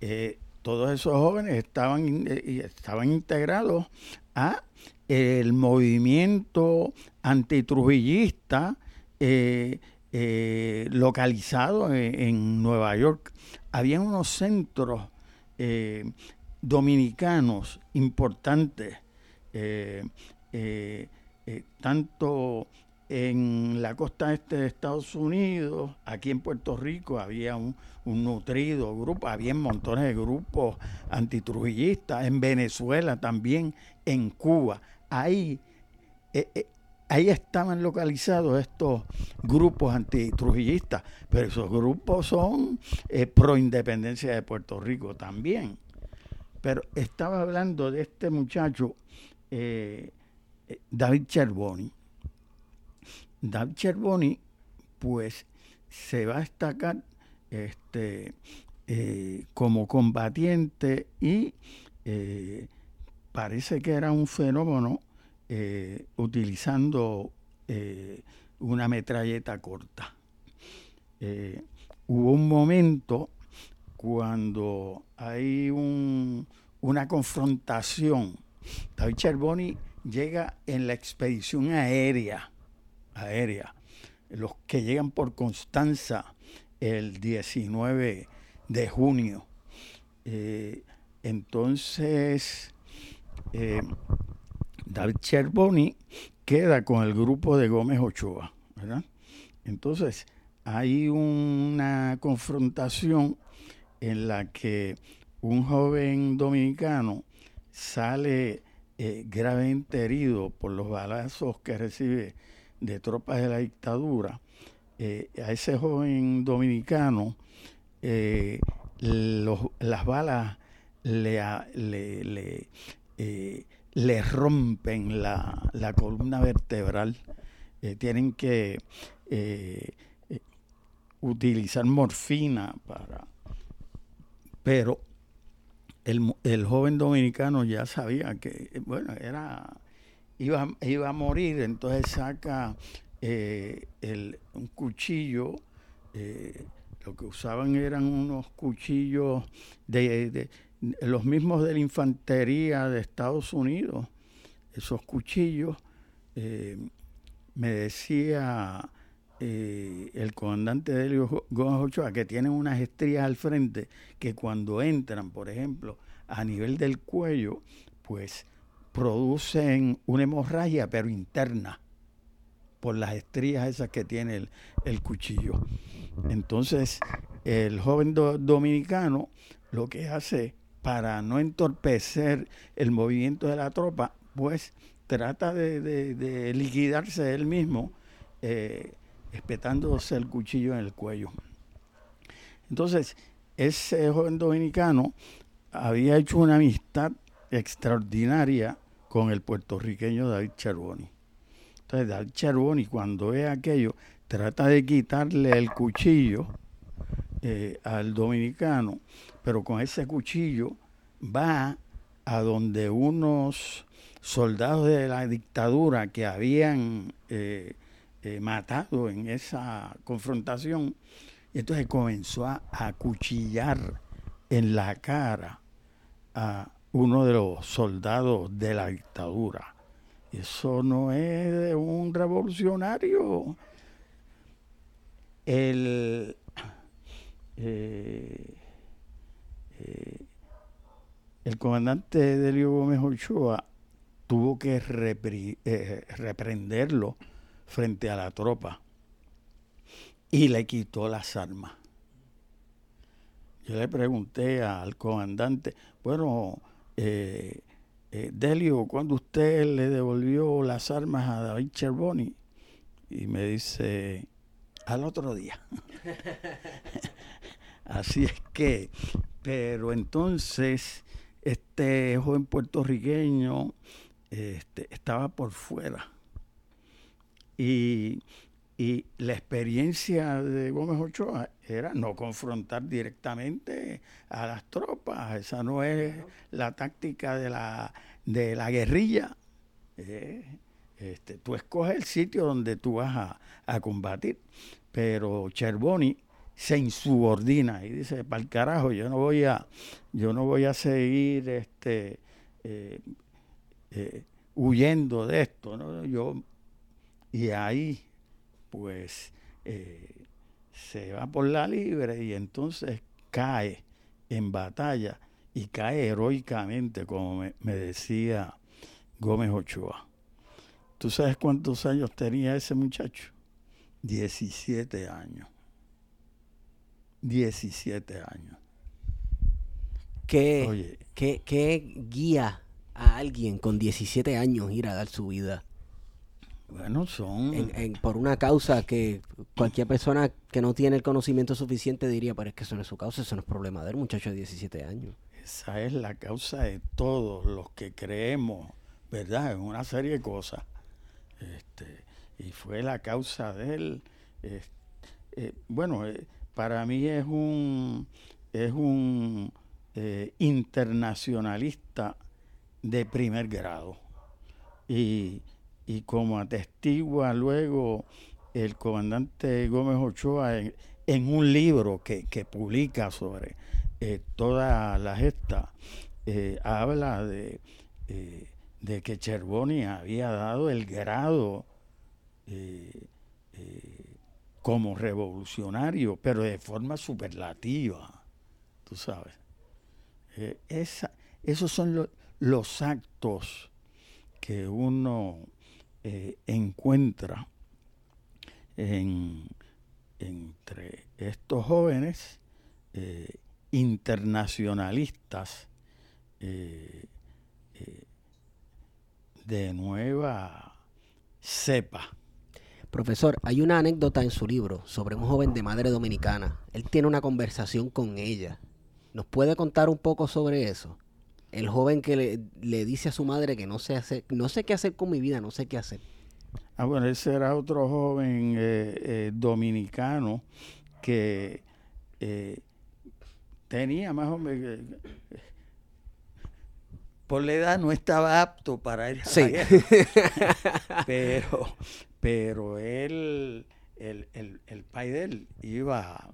eh, todos esos jóvenes estaban, eh, estaban integrados a el movimiento antitrujillista eh, eh, localizado en, Nueva York. Había unos centros dominicanos importantes, tanto en la costa este de Estados Unidos, aquí en Puerto Rico había un, nutrido grupo, había montones de grupos antitrujillistas, en Venezuela también, en Cuba. Ahí, eh, eh, ahí estaban localizados estos grupos antitrujillistas, pero esos grupos son eh, pro independencia de Puerto Rico también. Pero estaba hablando de este muchacho, David Cherboni David Cherboni, pues se va a destacar este, eh, como combatiente y eh, parece que era un fenómeno eh, utilizando una metralleta corta. hubo un momento cuando hay una confrontación. David Cherboni llega en la expedición aérea aérea, los que llegan por Constanza el 19 de junio. Eh, entonces, eh, David Cherboni queda con el grupo de Gómez Ochoa, ¿verdad? Entonces, hay una confrontación en la que un joven dominicano sale eh, gravemente herido por los balazos que recibe de tropas de la dictadura, eh, a ese joven dominicano eh, las balas le, le, eh, le, rompen la, la, columna vertebral. tienen que utilizar morfina para... Pero el, el joven dominicano ya sabía que, bueno, era iba, iba a morir, entonces saca eh, el, un cuchillo, eh, lo que usaban eran unos cuchillos de, los mismos de la infantería de Estados Unidos, esos cuchillos, eh, me decía el comandante Delio Gómez Ochoa que tienen unas estrías al frente que cuando entran, por ejemplo, a nivel del cuello, pues producen una hemorragia, pero interna, por las estrías esas que tiene el, cuchillo. Entonces, el joven dominicano lo que hace para no entorpecer el movimiento de la tropa, pues trata de, liquidarse él mismo, eh, espetándose el cuchillo en el cuello. Entonces, ese joven dominicano había hecho una amistad extraordinaria con el puertorriqueño David Charboni. Entonces David Charboni cuando ve aquello trata de quitarle el cuchillo eh, al dominicano, pero con ese cuchillo va a donde unos soldados de la dictadura que habían eh, eh, matado en esa confrontación, y entonces comenzó a acuchillar en la cara a uno de los soldados de la dictadura. Eso no es de un revolucionario. El, eh, eh, el comandante Delio Gómez Ochoa tuvo que eh, reprenderlo frente a la tropa y le quitó las armas. Yo le pregunté al comandante, bueno, eh, Delio, cuando usted le devolvió las armas a David Cherboni, y me dice, al otro día. Así es que, pero entonces, este joven puertorriqueño este, estaba por fuera. Y, y la experiencia de Gómez Ochoa era no confrontar directamente a las tropas. Esa no es la táctica de la, de la guerrilla. Eh, este, tú escoges el sitio donde tú vas a, combatir. Pero Cherboni se insubordina y dice, para el carajo, yo no voy a, yo no voy a seguir este, eh, eh, huyendo de esto. ¿no? Yo, y ahí pues eh, se va por la libre y entonces cae en batalla y cae heroicamente, como me, decía Gómez Ochoa. ¿Tú sabes cuántos años tenía ese muchacho? 17 años. 17 años. ¿Qué, ¿qué, ¿Qué guía a alguien con 17 años ir a dar su vida? Bueno, son... por una causa que cualquier persona que no tiene el conocimiento suficiente diría, pero es que eso no es su causa, eso no es problema del muchacho de 17 años. Esa es la causa de todos los que creemos, ¿verdad? En una serie de cosas. Este, y fue la causa de él. Eh, bueno, eh, para mí es un, es un eh, internacionalista de primer grado. Y y como atestigua luego el comandante Gómez Ochoa en, un libro que, publica sobre eh, toda la eh, habla de, eh, de, que Cherboni había dado el grado como revolucionario, pero de forma superlativa, tú sabes. Esa, esos son los actos que uno eh, encuentra entre estos jóvenes eh, internacionalistas eh, de nueva cepa. Profesor, hay una anécdota en su libro sobre un joven de madre dominicana. Él tiene una conversación con ella. ¿Nos puede contar un poco sobre eso? el joven que le, dice a su madre que no sé hacer, no sé qué hacer con mi vida, no sé qué hacer. Ah, bueno, ese era otro joven eh, eh, dominicano que eh, tenía más o menos por la edad no estaba apto para ir a sí. pero pero él el, el, el pai de él iba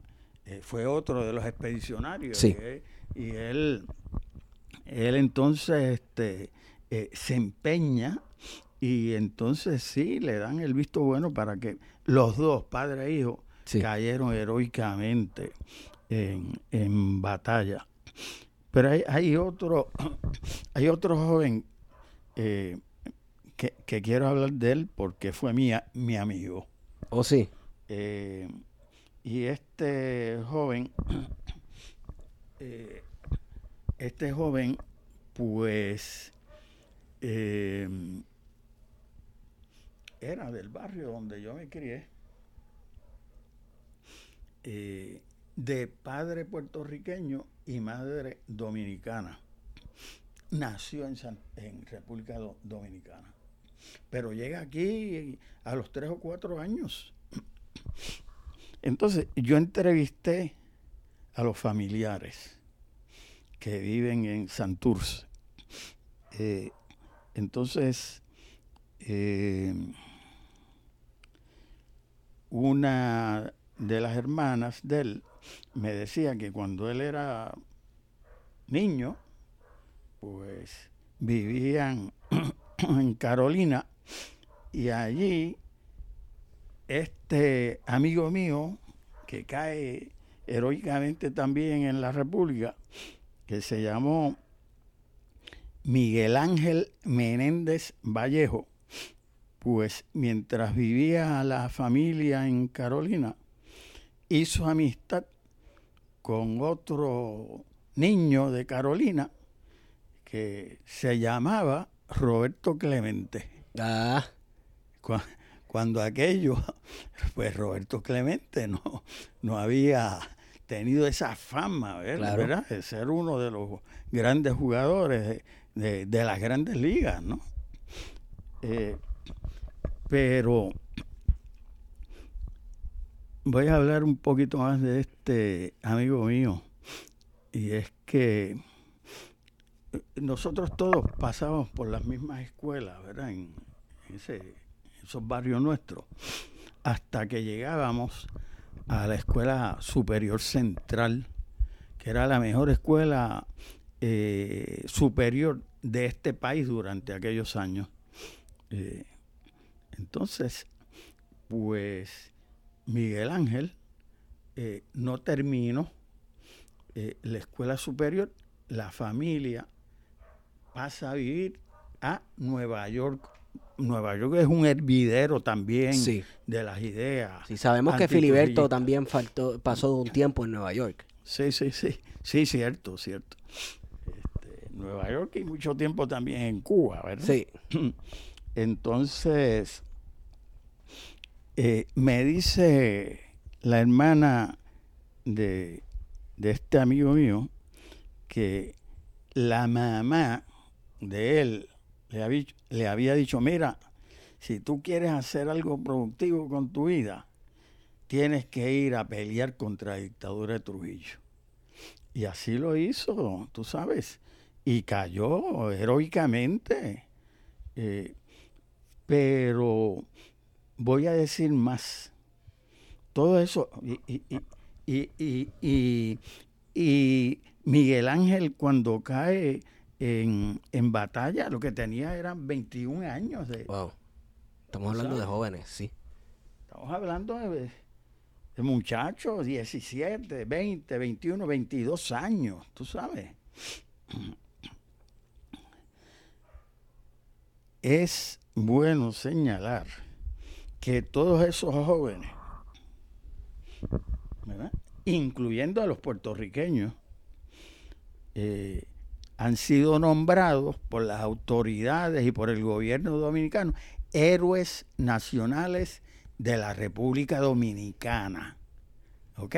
fue otro de los expedicionarios sí. y él él entonces este, eh, se empeña y entonces sí, le dan el visto bueno para que los dos, padre e hijo, cayeron heroicamente en, batalla. Pero hay, hay, otro, hay otro joven eh, que, quiero hablar de él porque fue mi, mi amigo. ¿Oh, sí? Eh, y este joven este joven, pues, eh, era del barrio donde yo me crié, eh, de padre puertorriqueño y madre dominicana. Nació en, en República Dominicana, pero llega aquí a los tres o cuatro años. Entonces, yo entrevisté a los familiares que viven en Santurce. Eh, entonces, eh, una de las hermanas de él me decía que cuando él era niño, pues vivían en Carolina y allí este amigo mío que cae heroicamente también en la República, que se llamó Miguel Ángel Menéndez Vallejo, pues mientras vivía la familia en Carolina, hizo amistad con otro niño de Carolina que se llamaba Roberto Clemente. Ah. Cuando aquello, pues Roberto Clemente no, no había tenido esa fama, ¿verdad? De ser uno de los grandes jugadores de, las grandes ligas, ¿no? Eh, pero voy a hablar un poquito más de este amigo mío. Y es que nosotros todos pasamos por las mismas escuelas, ¿verdad? En, esos barrios nuestros, hasta que llegábamos a la escuela superior central, que era la mejor escuela eh, superior de este país durante aquellos años. Eh, entonces, pues Miguel Ángel eh, no terminó la escuela superior, la familia pasa a vivir a Nueva York. Nueva York es un hervidero también de las ideas. Sí, sabemos que Filiberto también faltó, pasó un tiempo en Nueva York. Sí, sí, sí. Sí, cierto, cierto. Este, Nueva York y mucho tiempo también en Cuba, ¿verdad? Sí. Entonces, eh, me dice la hermana de, de este amigo mío que la mamá de él le había, le había dicho, mira, si tú quieres hacer algo productivo con tu vida, tienes que ir a pelear contra la dictadura de Trujillo. Y así lo hizo, tú sabes, y cayó heroicamente. Eh, pero voy a decir más. Todo eso, y, y, y, y Miguel Ángel cuando cae en, en batalla, lo que tenía eran 21 años. De, wow. Estamos hablando de jóvenes, sí. Estamos hablando de, de, muchachos, 17, 20, 21, 22 años, tú sabes. Es bueno señalar que todos esos jóvenes, incluyendo a los puertorriqueños, eh, han sido nombrados por las autoridades y por el gobierno dominicano héroes nacionales de la República Dominicana. ¿Ok?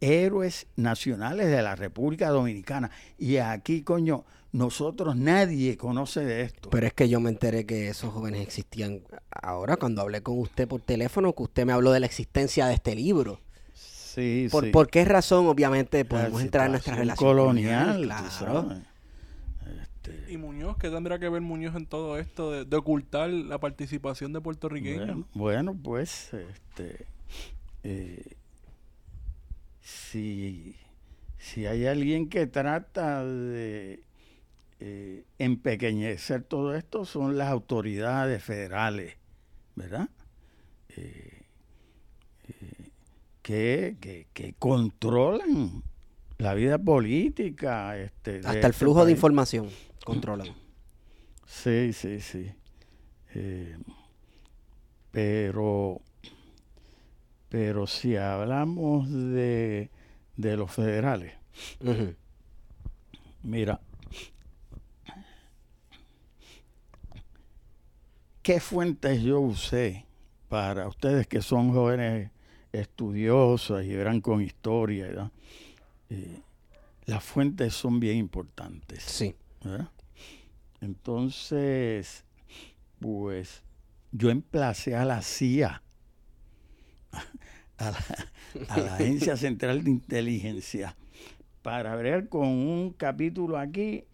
Héroes nacionales de la República Dominicana. Y aquí, coño, nosotros nadie conoce de esto. Pero es que yo me enteré que esos jóvenes existían ahora cuando hablé con usted por teléfono, que usted me habló de la existencia de este libro. Sí, ¿Por, sí. ¿por qué razón, obviamente, podemos entrar en nuestra relación colonial? Claro. ¿Y Muñoz? ¿Qué tendrá que ver Muñoz en todo esto de, ocultar la participación de puertorriqueños? Bueno, pues, este, eh, si, si hay alguien que trata de eh, empequeñecer todo esto, son las autoridades federales, ¿verdad? Eh, que, que, que controlan la vida política. Este, Hasta el este flujo de información controlan. Sí, sí, sí. Eh, pero, pero si hablamos de, de los federales, mira, ¿qué fuentes yo usé para ustedes que son jóvenes estudiosos y verán con historia? Eh, las fuentes son bien importantes. Sí. Entonces, pues yo emplacé a la CIA, a la, Agencia Central de Inteligencia, para ver con un capítulo aquí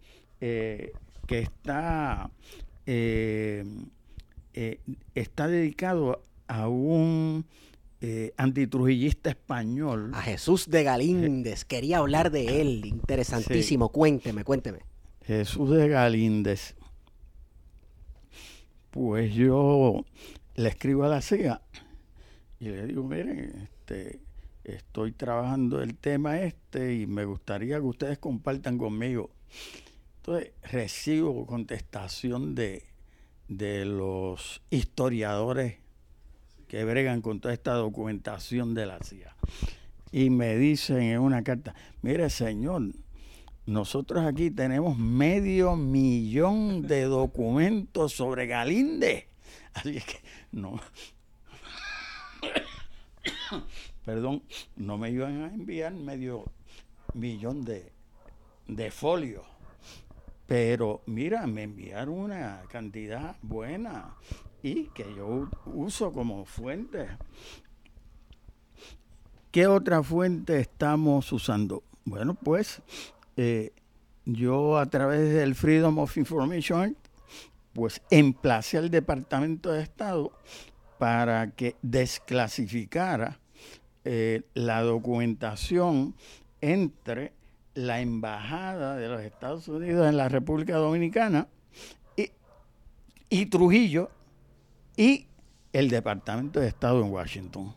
eh, que está, eh, eh, está dedicado a un antitrujillista español. A Jesús de Galíndez. Quería hablar de él. Interesantísimo. Cuénteme, cuénteme. Jesús de Galíndez, pues yo le escribo a la CIA y le digo, miren, este, estoy trabajando el tema este y me gustaría que ustedes compartan conmigo. Entonces recibo contestación de, de los historiadores que bregan con toda esta documentación de la CIA. Y me dicen en una carta, mire señor, nosotros aquí tenemos medio millón de documentos sobre Galinde. Así es que no. Perdón, no me iban a enviar medio millón de, de folios. Pero mira, me enviaron una cantidad buena y que yo uso como fuente. ¿Qué otra fuente estamos usando? Bueno, pues eh, yo a través del Freedom of Information Act, pues emplacé al Departamento de Estado para que desclasificara eh, la documentación entre la Embajada de los Estados Unidos en la República Dominicana y, y Trujillo y el Departamento de Estado en Washington.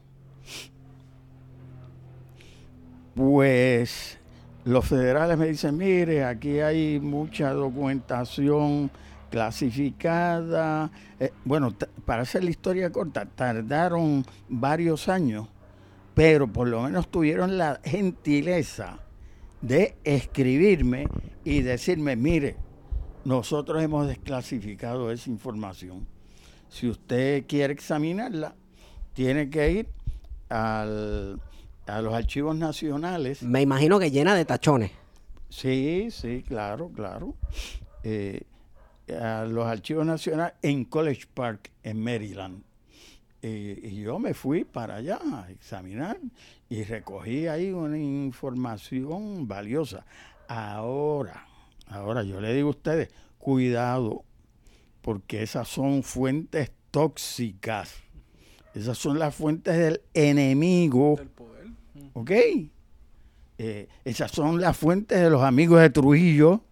Pues los federales me dicen, mire, aquí hay mucha documentación clasificada. Eh, bueno, para hacer la historia corta, tardaron varios años, pero por lo menos tuvieron la gentileza de escribirme y decirme, mire, nosotros hemos desclasificado esa información. Si usted quiere examinarla, tiene que ir al a los archivos nacionales. Me imagino que llena de tachones. Sí, sí, claro, claro. Eh, a los archivos nacionales en College Park, en Maryland. Eh, y yo me fui para allá a examinar y recogí ahí una información valiosa. Ahora, ahora yo le digo a ustedes, cuidado, porque esas son fuentes tóxicas. Esas son las fuentes del enemigo. ¿Ok? Eh, esas son las fuentes de los amigos de Trujillo.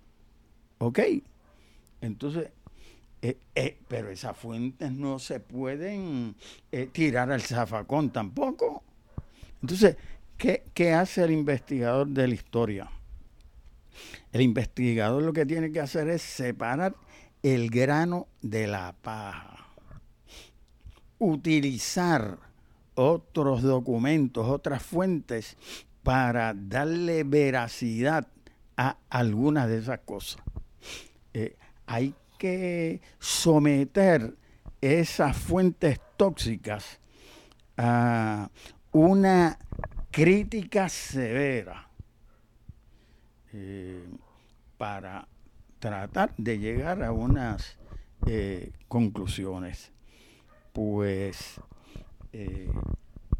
¿Ok? Entonces, eh, eh, pero esas fuentes no se pueden tirar al zafacón tampoco. Entonces, ¿qué, ¿qué hace el investigador de la historia? El investigador lo que tiene que hacer es separar el grano de la paja. Utilizar otros documentos, otras fuentes para darle veracidad a algunas de esas cosas. Eh, hay que someter esas fuentes tóxicas a una crítica severa eh, para tratar de llegar a unas eh, conclusiones. Pues eh,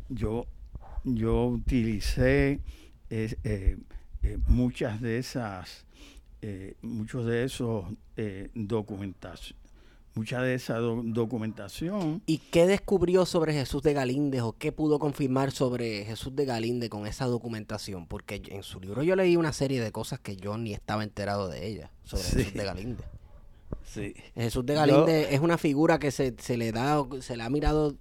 yo, yo utilicé eh, eh, muchas de esas, muchos de esos documentación, mucha de esa documentación. ¿Y qué descubrió sobre Jesús de Galíndez o qué pudo confirmar sobre Jesús de Galíndez con esa documentación? Porque en su libro yo leí una serie de cosas que yo ni estaba enterado de ella sobre Jesús de Galíndez. Sí. Jesús de Galíndez es una figura que se, se le da, se le ha mirado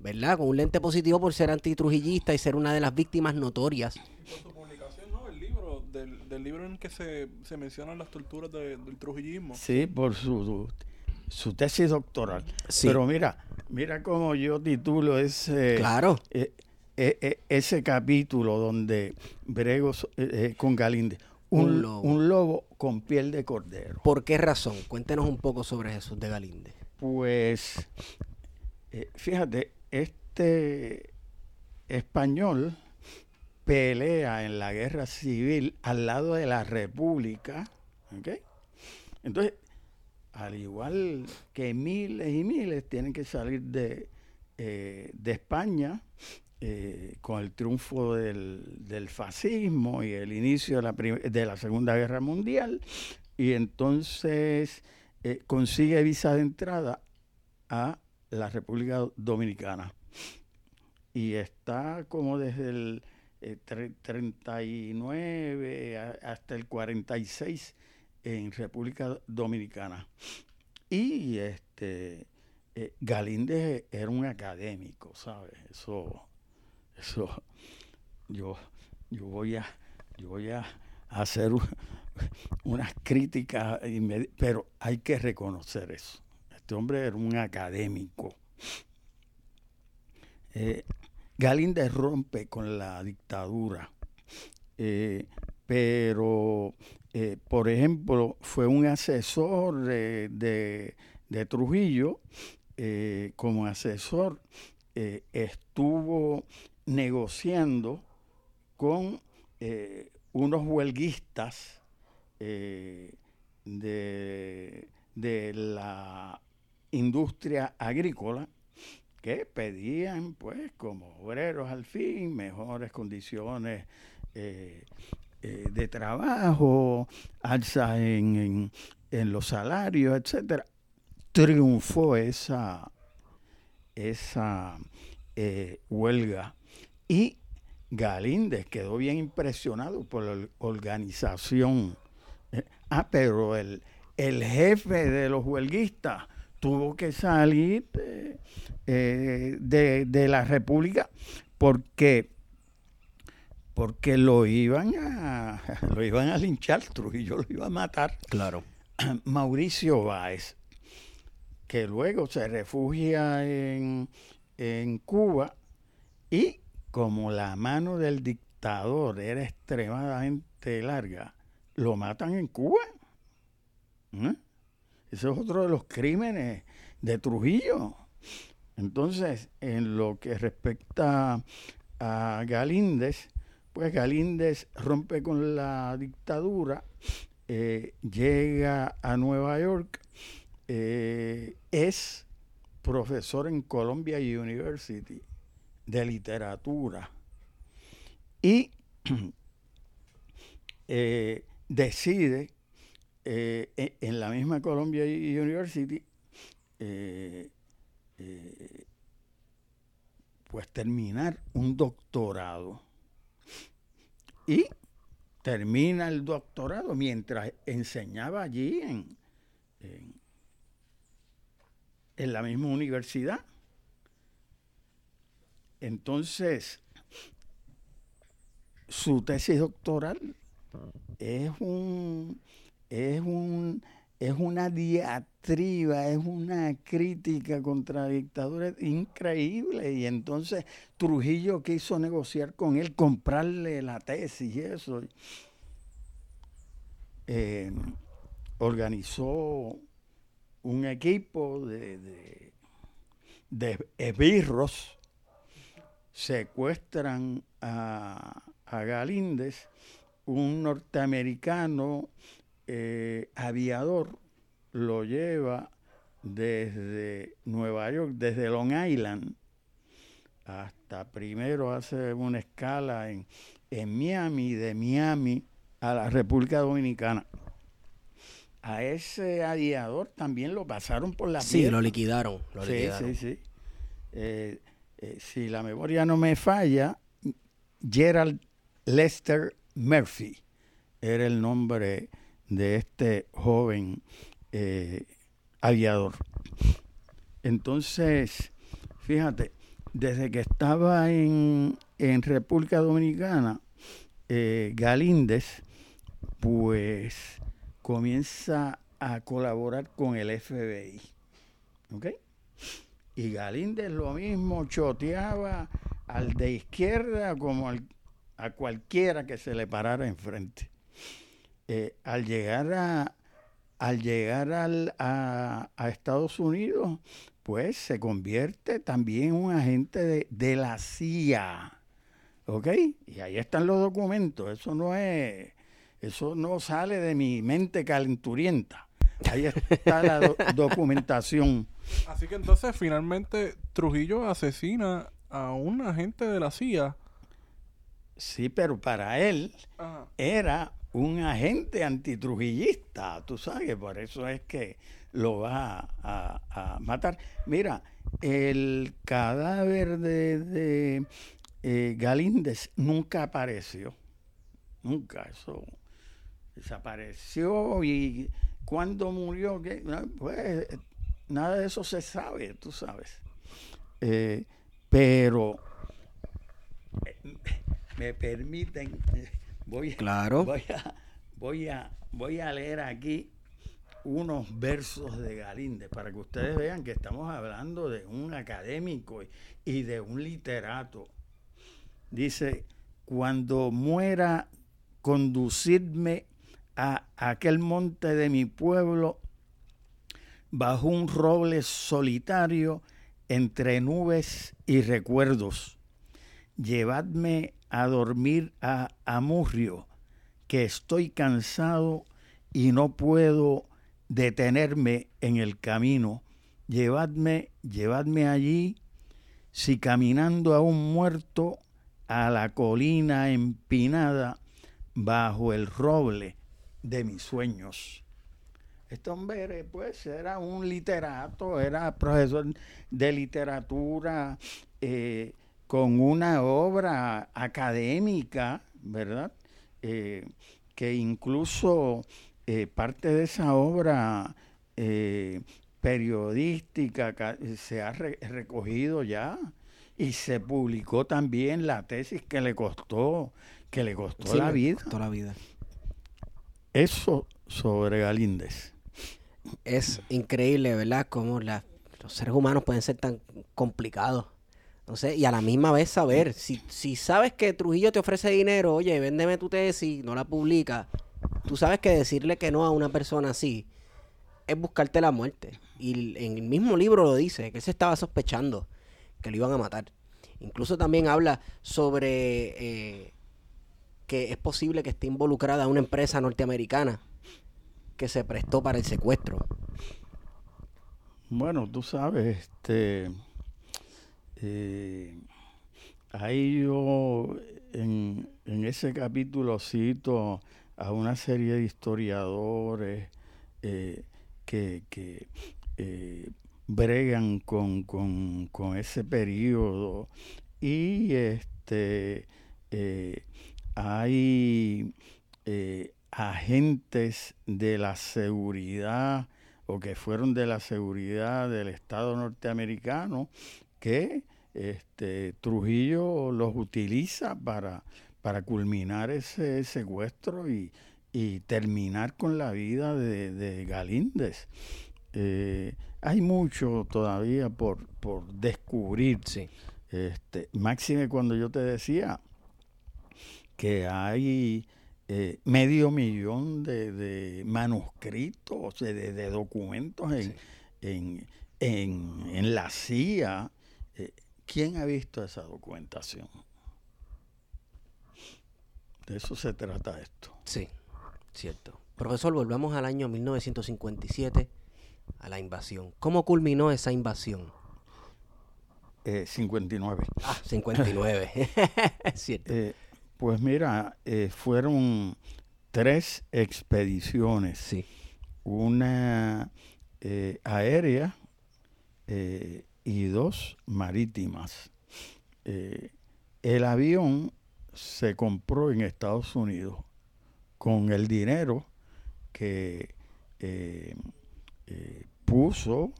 ¿verdad? Con un lente positivo por ser antitrujillista y ser una de las víctimas notorias. Y por su publicación, ¿no? El libro, del, libro en que se, se mencionan las torturas del trujillismo. Sí, por su, su, tesis doctoral. Pero mira, mira cómo yo titulo ese... Claro. Eh, eh, eh, ese capítulo donde Brego con Galinde. Un, un, lobo. con piel de cordero. ¿Por qué razón? Cuéntenos un poco sobre Jesús de Galinde. Pues, fíjate, este español pelea en la guerra civil al lado de la República. Entonces, al igual que miles y miles tienen que salir de, eh, de España eh, con el triunfo del, fascismo y el inicio de la, de la Segunda Guerra Mundial, y entonces eh, consigue visa de entrada a la República Dominicana. Y está como desde el 39 eh, hasta el 46 en República Dominicana. Y este eh, Galíndez era un académico, ¿sabes? Eso, eso, yo, yo voy a, yo voy a hacer unas críticas, pero hay que reconocer eso. Este hombre era un académico. Eh, Galíndez rompe con la dictadura, eh, pero, eh, por ejemplo, fue un asesor de, Trujillo, como asesor estuvo negociando con unos huelguistas de, de la industria agrícola que pedían, pues, como obreros al fin, mejores condiciones eh, eh, de trabajo, alza en, en, los salarios, etcétera. Triunfó esa, esa eh, huelga y Galíndez quedó bien impresionado por la organización. ah, pero el, el jefe de los huelguistas tuvo que salir eh, de, la República porque porque lo iban a lo iban a linchar, Trujillo lo iba a matar. Claro. Mauricio Báez, que luego se refugia en, en Cuba y como la mano del dictador era extremadamente larga, lo matan en Cuba. ¿Eh? Ese es otro de los crímenes de Trujillo. Entonces, en lo que respecta a Galíndez, pues Galíndez rompe con la dictadura, eh, llega a Nueva York, eh, es profesor en Columbia University de literatura y eh, decide e, en la misma Columbia University eh, pues terminar un doctorado. Y termina el doctorado mientras enseñaba allí en, en, la misma universidad. Entonces, su tesis doctoral es un, es un es una diatriba, es una crítica contra dictadura increíble. Y entonces Trujillo quiso negociar con él, comprarle la tesis y eso. Eh, organizó un equipo de, de, de esbirros, secuestran a, a Galíndez, un norteamericano eh, aviador lo lleva desde Nueva York, desde Long Island, hasta primero hace una escala en, en Miami, de Miami a la República Dominicana. A ese aviador también lo pasaron por la Sí, lo liquidaron. Lo sí, liquidaron. sí, sí. Eh, eh, si la memoria no me falla, Gerald Lester Murphy era el nombre de este joven eh, aviador. Entonces, fíjate, desde que estaba en, en República Dominicana, eh, Galíndez, pues comienza a colaborar con el FBI. ¿Ok? Y Galíndez lo mismo choteaba al de izquierda como al, a cualquiera que se le parara enfrente. Eh, al llegar a al llegar al, a, Estados Unidos, pues se convierte también en un agente de, de, la CIA. ¿Ok? Y ahí están los documentos. Eso no es, eso no sale de mi mente calenturienta. Ahí está la documentación. Así que entonces finalmente Trujillo asesina a un agente de la CIA. Sí, pero para él era un agente antitrujillista, tú sabes, por eso es que lo va a, matar. Mira, el cadáver de, eh, Galíndez nunca apareció, nunca, eso desapareció y cuando murió, pues nada de eso se sabe, tú sabes. Eh, pero eh, me permiten Voy, claro. voy, a, voy, a, voy a leer aquí unos versos de Galíndez para que ustedes vean que estamos hablando de un académico y de un literato. Dice, cuando muera, conducidme a aquel monte de mi pueblo, bajo un roble solitario, entre nubes y recuerdos. Llevadme a dormir a Amurrio, que estoy cansado y no puedo detenerme en el camino. Llevadme, llevadme allí si caminando a un muerto a la colina empinada bajo el roble de mis sueños. Este hombre, pues, era un literato, era profesor de literatura eh, con una obra académica, ¿verdad? Eh, que incluso eh, parte de esa obra periodística se ha recogido ya y se publicó también la tesis que le costó que le costó la vida. Costó la vida. Eso sobre Galíndez. Es increíble, ¿verdad? Cómo los seres humanos pueden ser tan complicados. Sé, y a la misma vez saber, si, si sabes que Trujillo te ofrece dinero, oye, véndeme tu tesis, no la publica, tú sabes que decirle que no a una persona así es buscarte la muerte. Y en el mismo libro lo dice, que él se estaba sospechando que lo iban a matar. Incluso también habla sobre eh, que es posible que esté involucrada una empresa norteamericana que se prestó para el secuestro. Bueno, tú sabes, este, eh, ahí yo en, ese capítulo cito a una serie de historiadores eh, que, eh, bregan con, ese periodo y este hay agentes de la seguridad o que fueron de la seguridad del Estado norteamericano que este, Trujillo los utiliza para, para culminar ese secuestro y, terminar con la vida de, Galíndez. Eh, hay mucho todavía por, por descubrir. Este, máxime cuando yo te decía que hay eh, medio millón de, manuscritos, de, documentos en, en, la CIA. Eh, ¿Quién ha visto esa documentación? De eso se trata esto. Sí, cierto. Profesor, volvamos al año 1957, a la invasión. ¿Cómo culminó esa invasión? 59. Eh, ah, 59. cierto. Pues mira, eh, fueron tres expediciones. Sí. Una eh, aérea eh, y dos marítimas. el avión se compró en Estados Unidos con el dinero que puso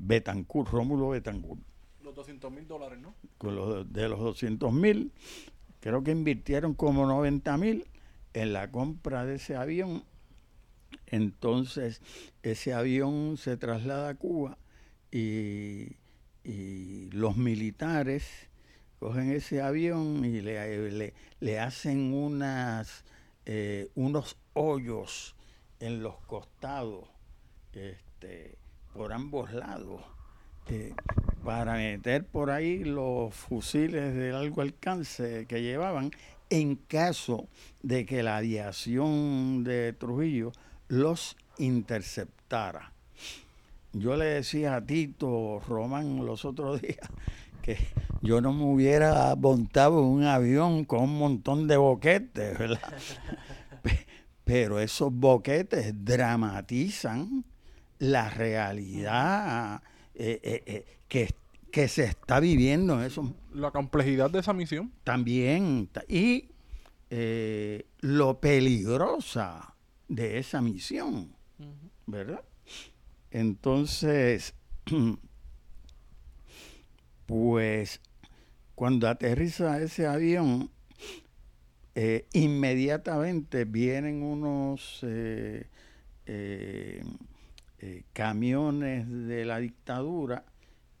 Betancourt, Rómulo Betancourt. Los 200 mil dólares, ¿no? de los 200 mil creo que invirtieron como 90 mil en la compra de ese avión. Entonces, ese avión se traslada a Cuba y, los militares cogen ese avión y le, le, hacen unas, eh, unos hoyos en los costados este, por ambos lados. Eh, para meter por ahí los fusiles de largo alcance que llevaban en caso de que la aviación de Trujillo los interceptara. Yo le decía a Tito Román los otros días que yo no me hubiera montado en un avión con un montón de boquetes, ¿verdad? Pero esos boquetes dramatizan la realidad eh, eh, eh, que, que se está viviendo en eso. La complejidad de esa misión. También. Y lo peligrosa de esa misión. ¿Verdad? Entonces, pues cuando aterriza ese avión, inmediatamente vienen unos eh, camiones de la dictadura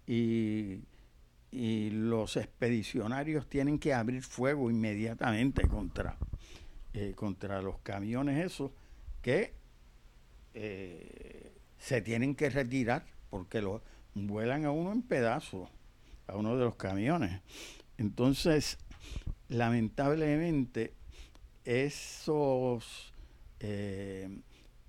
y, los expedicionarios tienen que abrir fuego inmediatamente contra, eh, contra los camiones esos que eh, se tienen que retirar porque los vuelan a uno en pedazos, a uno de los camiones. Entonces, lamentablemente, esos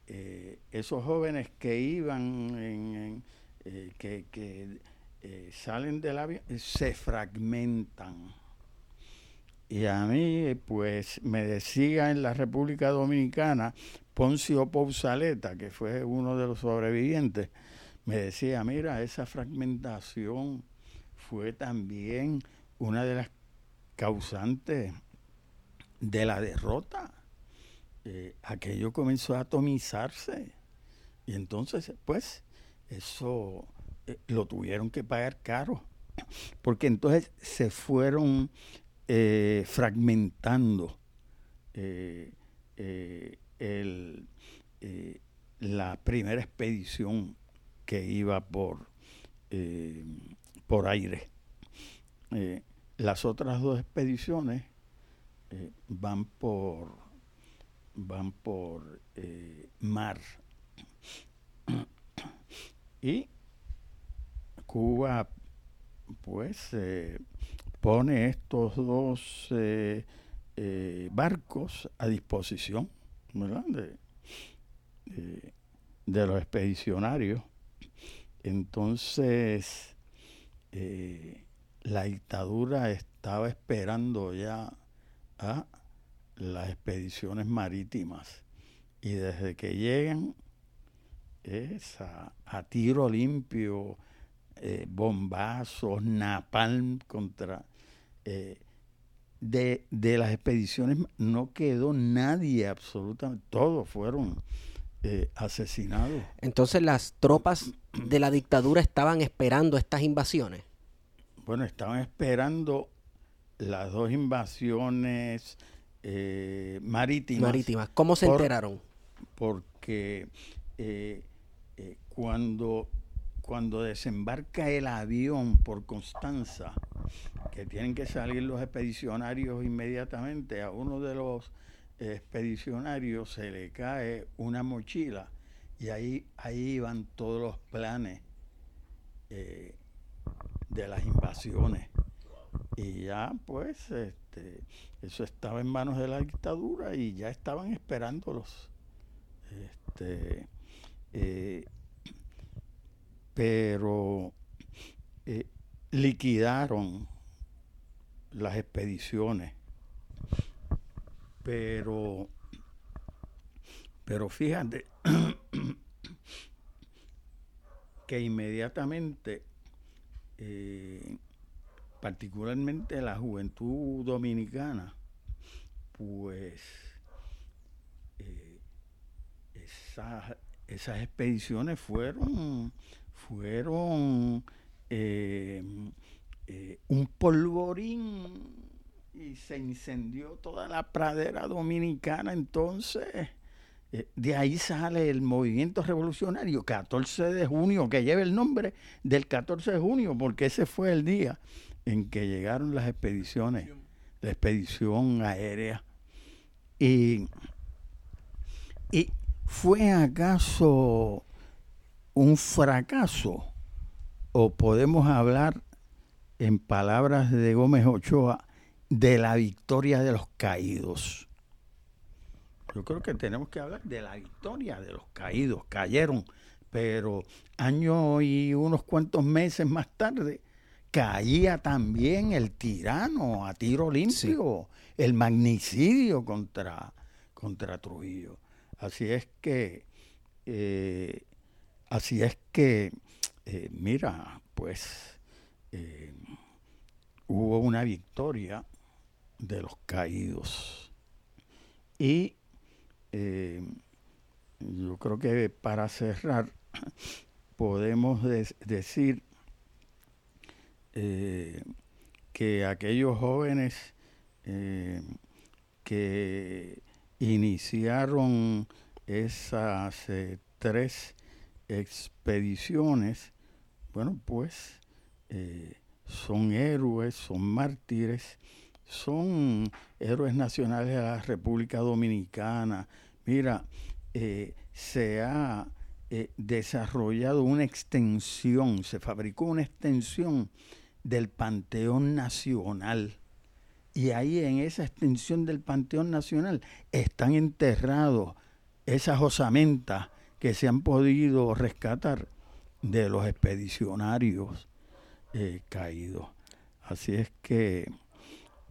eh, esos jóvenes que iban, en, eh, que, eh, salen del avión, se fragmentan. Y a mí, pues, me decía en la República Dominicana, Poncio Pousaleta, que fue uno de los sobrevivientes, me decía, mira, esa fragmentación fue también una de las causantes de la derrota. Eh, aquello comenzó a atomizarse. Y entonces, pues, eso eh, lo tuvieron que pagar caro. Porque entonces se fueron eh, fragmentando el, la primera expedición que iba por, por aire. las otras dos expediciones van por van por eh, mar. Y Cuba, pues, eh, pone estos dos eh, barcos a disposición De, los expedicionarios. Entonces, la dictadura estaba esperando ya a las expediciones marítimas y desde que llegan es a, tiro limpio, eh, bombazos, napalm contra... Eh, de, de, las expediciones no quedó nadie absolutamente, todos fueron eh, asesinados. Entonces las tropas de la dictadura estaban esperando estas invasiones. Bueno, estaban esperando las dos invasiones eh, marítimas. Marítimas. ¿Cómo se enteraron? Porque eh, eh, cuando, cuando desembarca el avión por Constanza, que tienen que salir los expedicionarios inmediatamente, a uno de los expedicionarios se le cae una mochila y ahí, ahí van todos los planes de las invasiones. Y ya pues este, eso estaba en manos de la dictadura y ya estaban esperándolos. Este, eh, pero eh, liquidaron las expediciones. Pero, pero fíjate que inmediatamente eh, particularmente la juventud dominicana, pues eh, esas expediciones fueron, fueron eh, eh, un polvorín y se incendió toda la pradera dominicana entonces. De ahí sale el movimiento revolucionario, 14 de junio, que lleva el nombre del 14 de junio, porque ese fue el día en que llegaron las expediciones, la expedición aérea. Y, y fue acaso un fracaso o podemos hablar en palabras de Gómez Ochoa de la victoria de los caídos. Yo creo que tenemos que hablar de la victoria de los caídos. Cayeron, pero años y unos cuantos meses más tarde caía también el tirano a tiro limpio, el magnicidio contra, contra Trujillo. Así es que, eh, así es que, eh, mira, pues eh, hubo una victoria de los caídos. Y yo creo que para cerrar podemos decir eh, que aquellos jóvenes eh, que iniciaron esas eh, tres expediciones, bueno, pues son héroes, son mártires, son héroes nacionales de la República Dominicana. Mira, se ha desarrollado una extensión, se fabricó una extensión del Panteón Nacional. Y ahí en esa extensión del Panteón Nacional están enterrados esas osamentas que se han podido rescatar de los expedicionarios. Eh, caídos. Así es que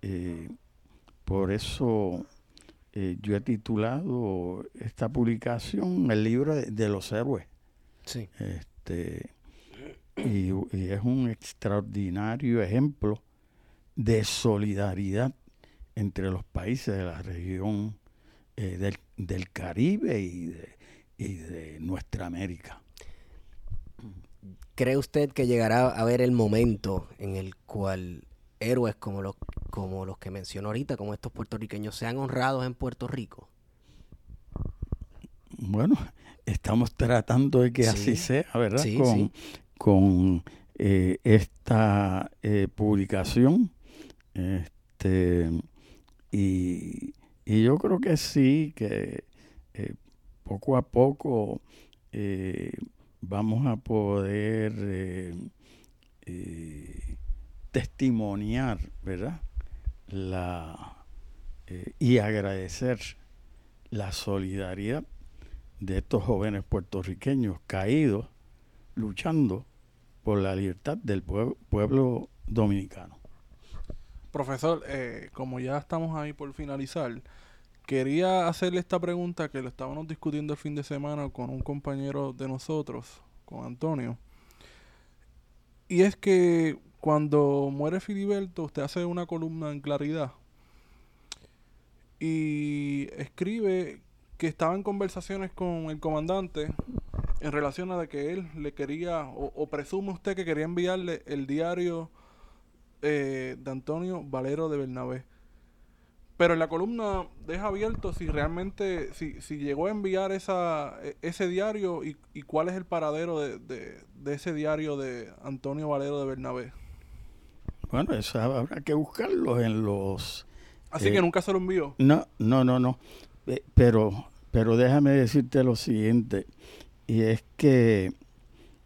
eh, por eso eh, yo he titulado esta publicación el libro de, los héroes. Sí. Este, y, es un extraordinario ejemplo de solidaridad entre los países de la región del, del, Caribe y de, y de nuestra América. ¿Cree usted que llegará a haber el momento en el cual héroes como los, como los que mencionó ahorita, como estos puertorriqueños, sean honrados en Puerto Rico? Bueno, estamos tratando de que así sea, ¿verdad? con, con eh, esta eh, publicación. Este, y, y, yo creo que sí, que eh, poco a poco vamos a poder eh, eh, testimoniar, ¿verdad? La, eh, y agradecer la solidaridad de estos jóvenes puertorriqueños caídos luchando por la libertad del pueblo, dominicano. Profesor, como ya estamos ahí por finalizar, quería hacerle esta pregunta que lo estábamos discutiendo el fin de semana con un compañero de nosotros, con Antonio. Y es que cuando muere Filiberto, usted hace una columna en claridad y escribe que estaba en conversaciones con el comandante en relación a que él le quería, o, presume usted que quería enviarle el diario eh, de Antonio Valero de Bernabé. Pero en la columna deja abierto si realmente, si, si llegó a enviar esa, e, ese diario y, y cuál es el paradero de, de, ese diario de Antonio Valero de Bernabé. Bueno, eso habrá que buscarlo en los... Así que eh, nunca se lo envió. No, no, no, no. Eh, pero, pero déjame decirte lo siguiente, y es que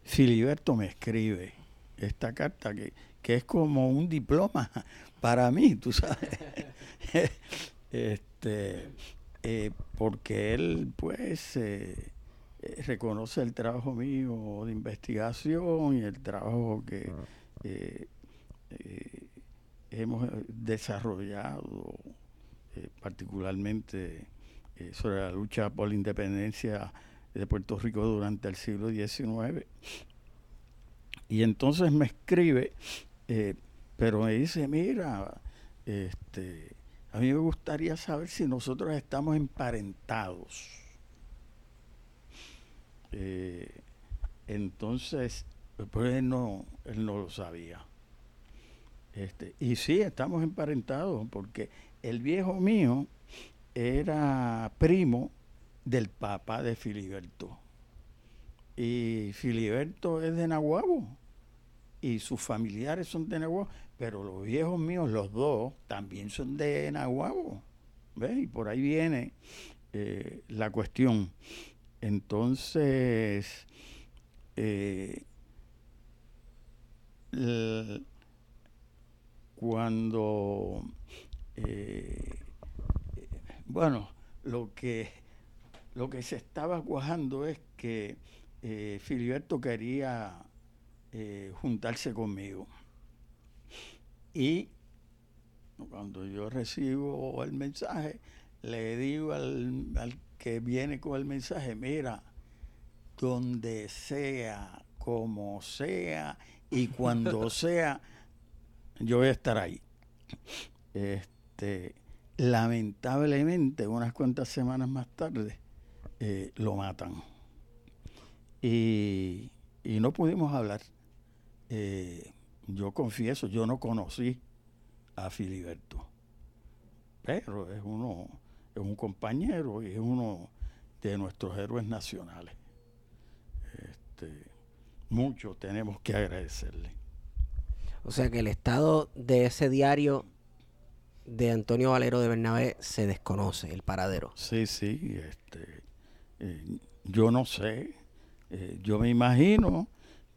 Filiberto me escribe esta carta que, que es como un diploma para mí, tú sabes. este, eh, porque él, pues, eh, eh, reconoce el trabajo mío de investigación y el trabajo que hemos desarrollado, particularmente sobre la lucha por la independencia de Puerto Rico durante el siglo XIX. Y entonces me escribe, pero me dice, mira, este, a mí me gustaría saber si nosotros estamos emparentados. Eh, entonces, pues él no, él no lo sabía. Este, y sí, estamos emparentados porque el viejo mío era primo del papá de Filiberto. Y Filiberto es de Nahuabo y sus familiares son de Nahuabo, pero los viejos míos, los dos, también son de Nahuabo. ¿Ves? Y por ahí viene eh, la cuestión. Entonces, eh, cuando, eh, bueno, lo que, lo que se estaba cuajando es que Filiberto quería juntarse conmigo. Y cuando yo recibo el mensaje, le digo al, que viene con el mensaje, mira, donde sea, como sea y cuando sea, yo voy a estar ahí. Este, lamentablemente, unas cuantas semanas más tarde, eh, lo matan. Y, y, no pudimos hablar. Eh, yo confieso, yo no conocí a Filiberto, pero es uno, es un compañero y es uno de nuestros héroes nacionales. Este, mucho tenemos que agradecerle. O sea que el estado de ese diario de Antonio Valero de Bernabé se desconoce, el paradero. Sí, sí, este, eh, yo no sé, eh, yo me imagino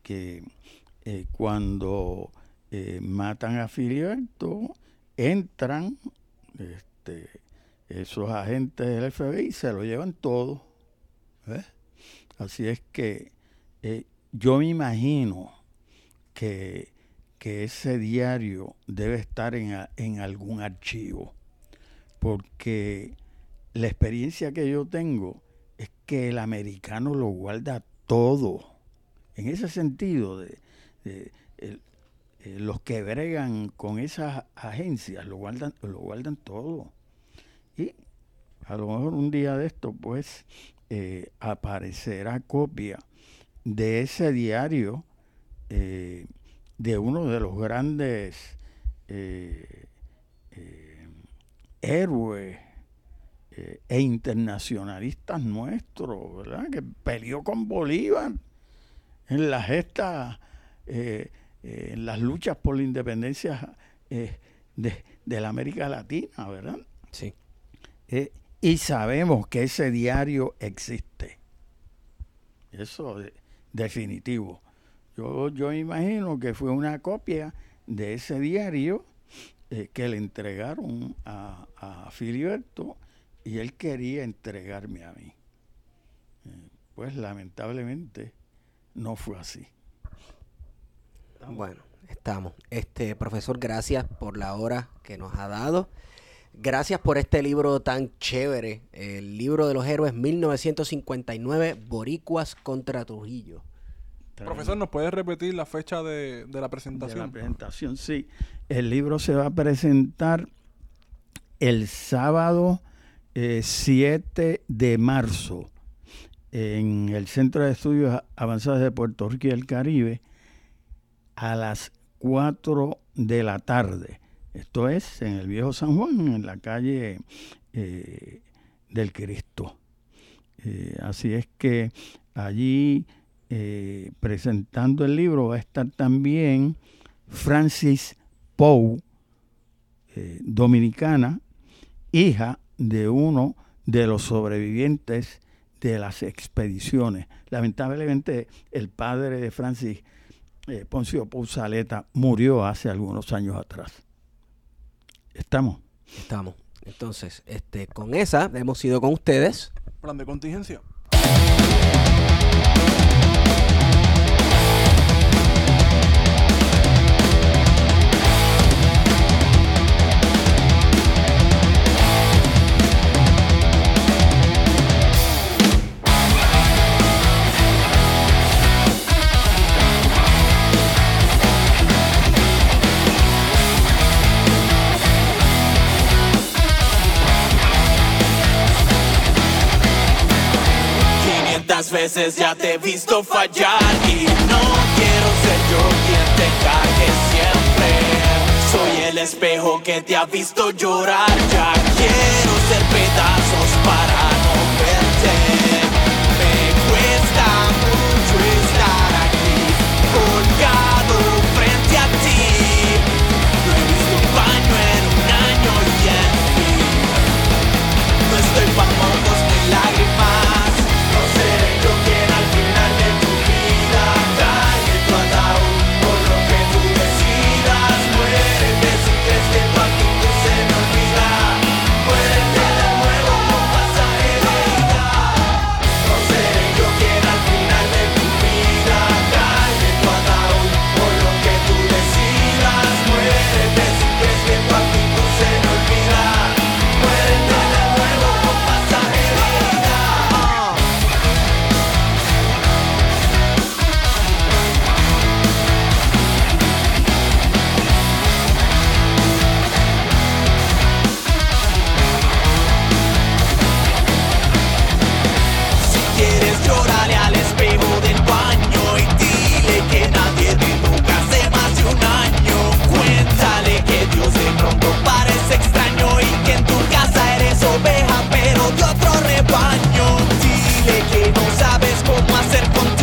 que eh, cuando eh, matan a Filiberto, entran este, esos agentes del FBI y se lo llevan todo. Así es que eh, yo me imagino que, que ese diario debe estar en, en algún archivo, porque la experiencia que yo tengo es que el americano lo guarda todo. En ese sentido, de, el- eh, los que bregan con esas agencias lo guardan, lo guardan todo. Y a lo mejor un día de esto, pues, eh, aparecerá copia de ese diario eh, de uno de los grandes eh, eh, héroes eh, e internacionalistas nuestros. Que peleó con Bolívar en la gesta, eh, eh, en las luchas por la independencia eh, de, de la América Latina, ¿verdad? Sí. Y sabemos que ese diario existe. Eso de- definitivo. Yo, yo imagino que fue una copia de ese diario que le entregaron a, a Filiberto y él quería entregarme a mí. Pues lamentablemente no fue así. Bueno, estamos. Este profesor, gracias por la hora que nos ha dado. Gracias por este libro tan chévere, el libro de los héroes 1959, Boricuas contra Trujillo. Profesor, ¿nos puede repetir la fecha de, de la de la presentación? presentación, sí. El libro se va a presentar el sábado eh, 7 de marzo en el Centro de Estudios Avanzados de Puerto Rico y el Caribe a las 4 de la tarde. Esto es en el Viejo San Juan, en la calle eh, del Cristo. Eh, así es que allí eh, presentando el libro va a estar también Francis eh, dominicana, hija de uno de los sobrevivientes de las expediciones. Lamentablemente el padre de Francis, eh, Poncio Pousaleta, murió hace algunos años atrás. ¿Estamos? Estamos. Entonces, este, con esa hemos ido con ustedes. Plan de contingencia. Ya te he visto fallar y no quiero ser yo quien te cague siempre. Soy el espejo que te ha visto llorar, ya quiero ser pedazos para Dile que no sabes cómo hacer con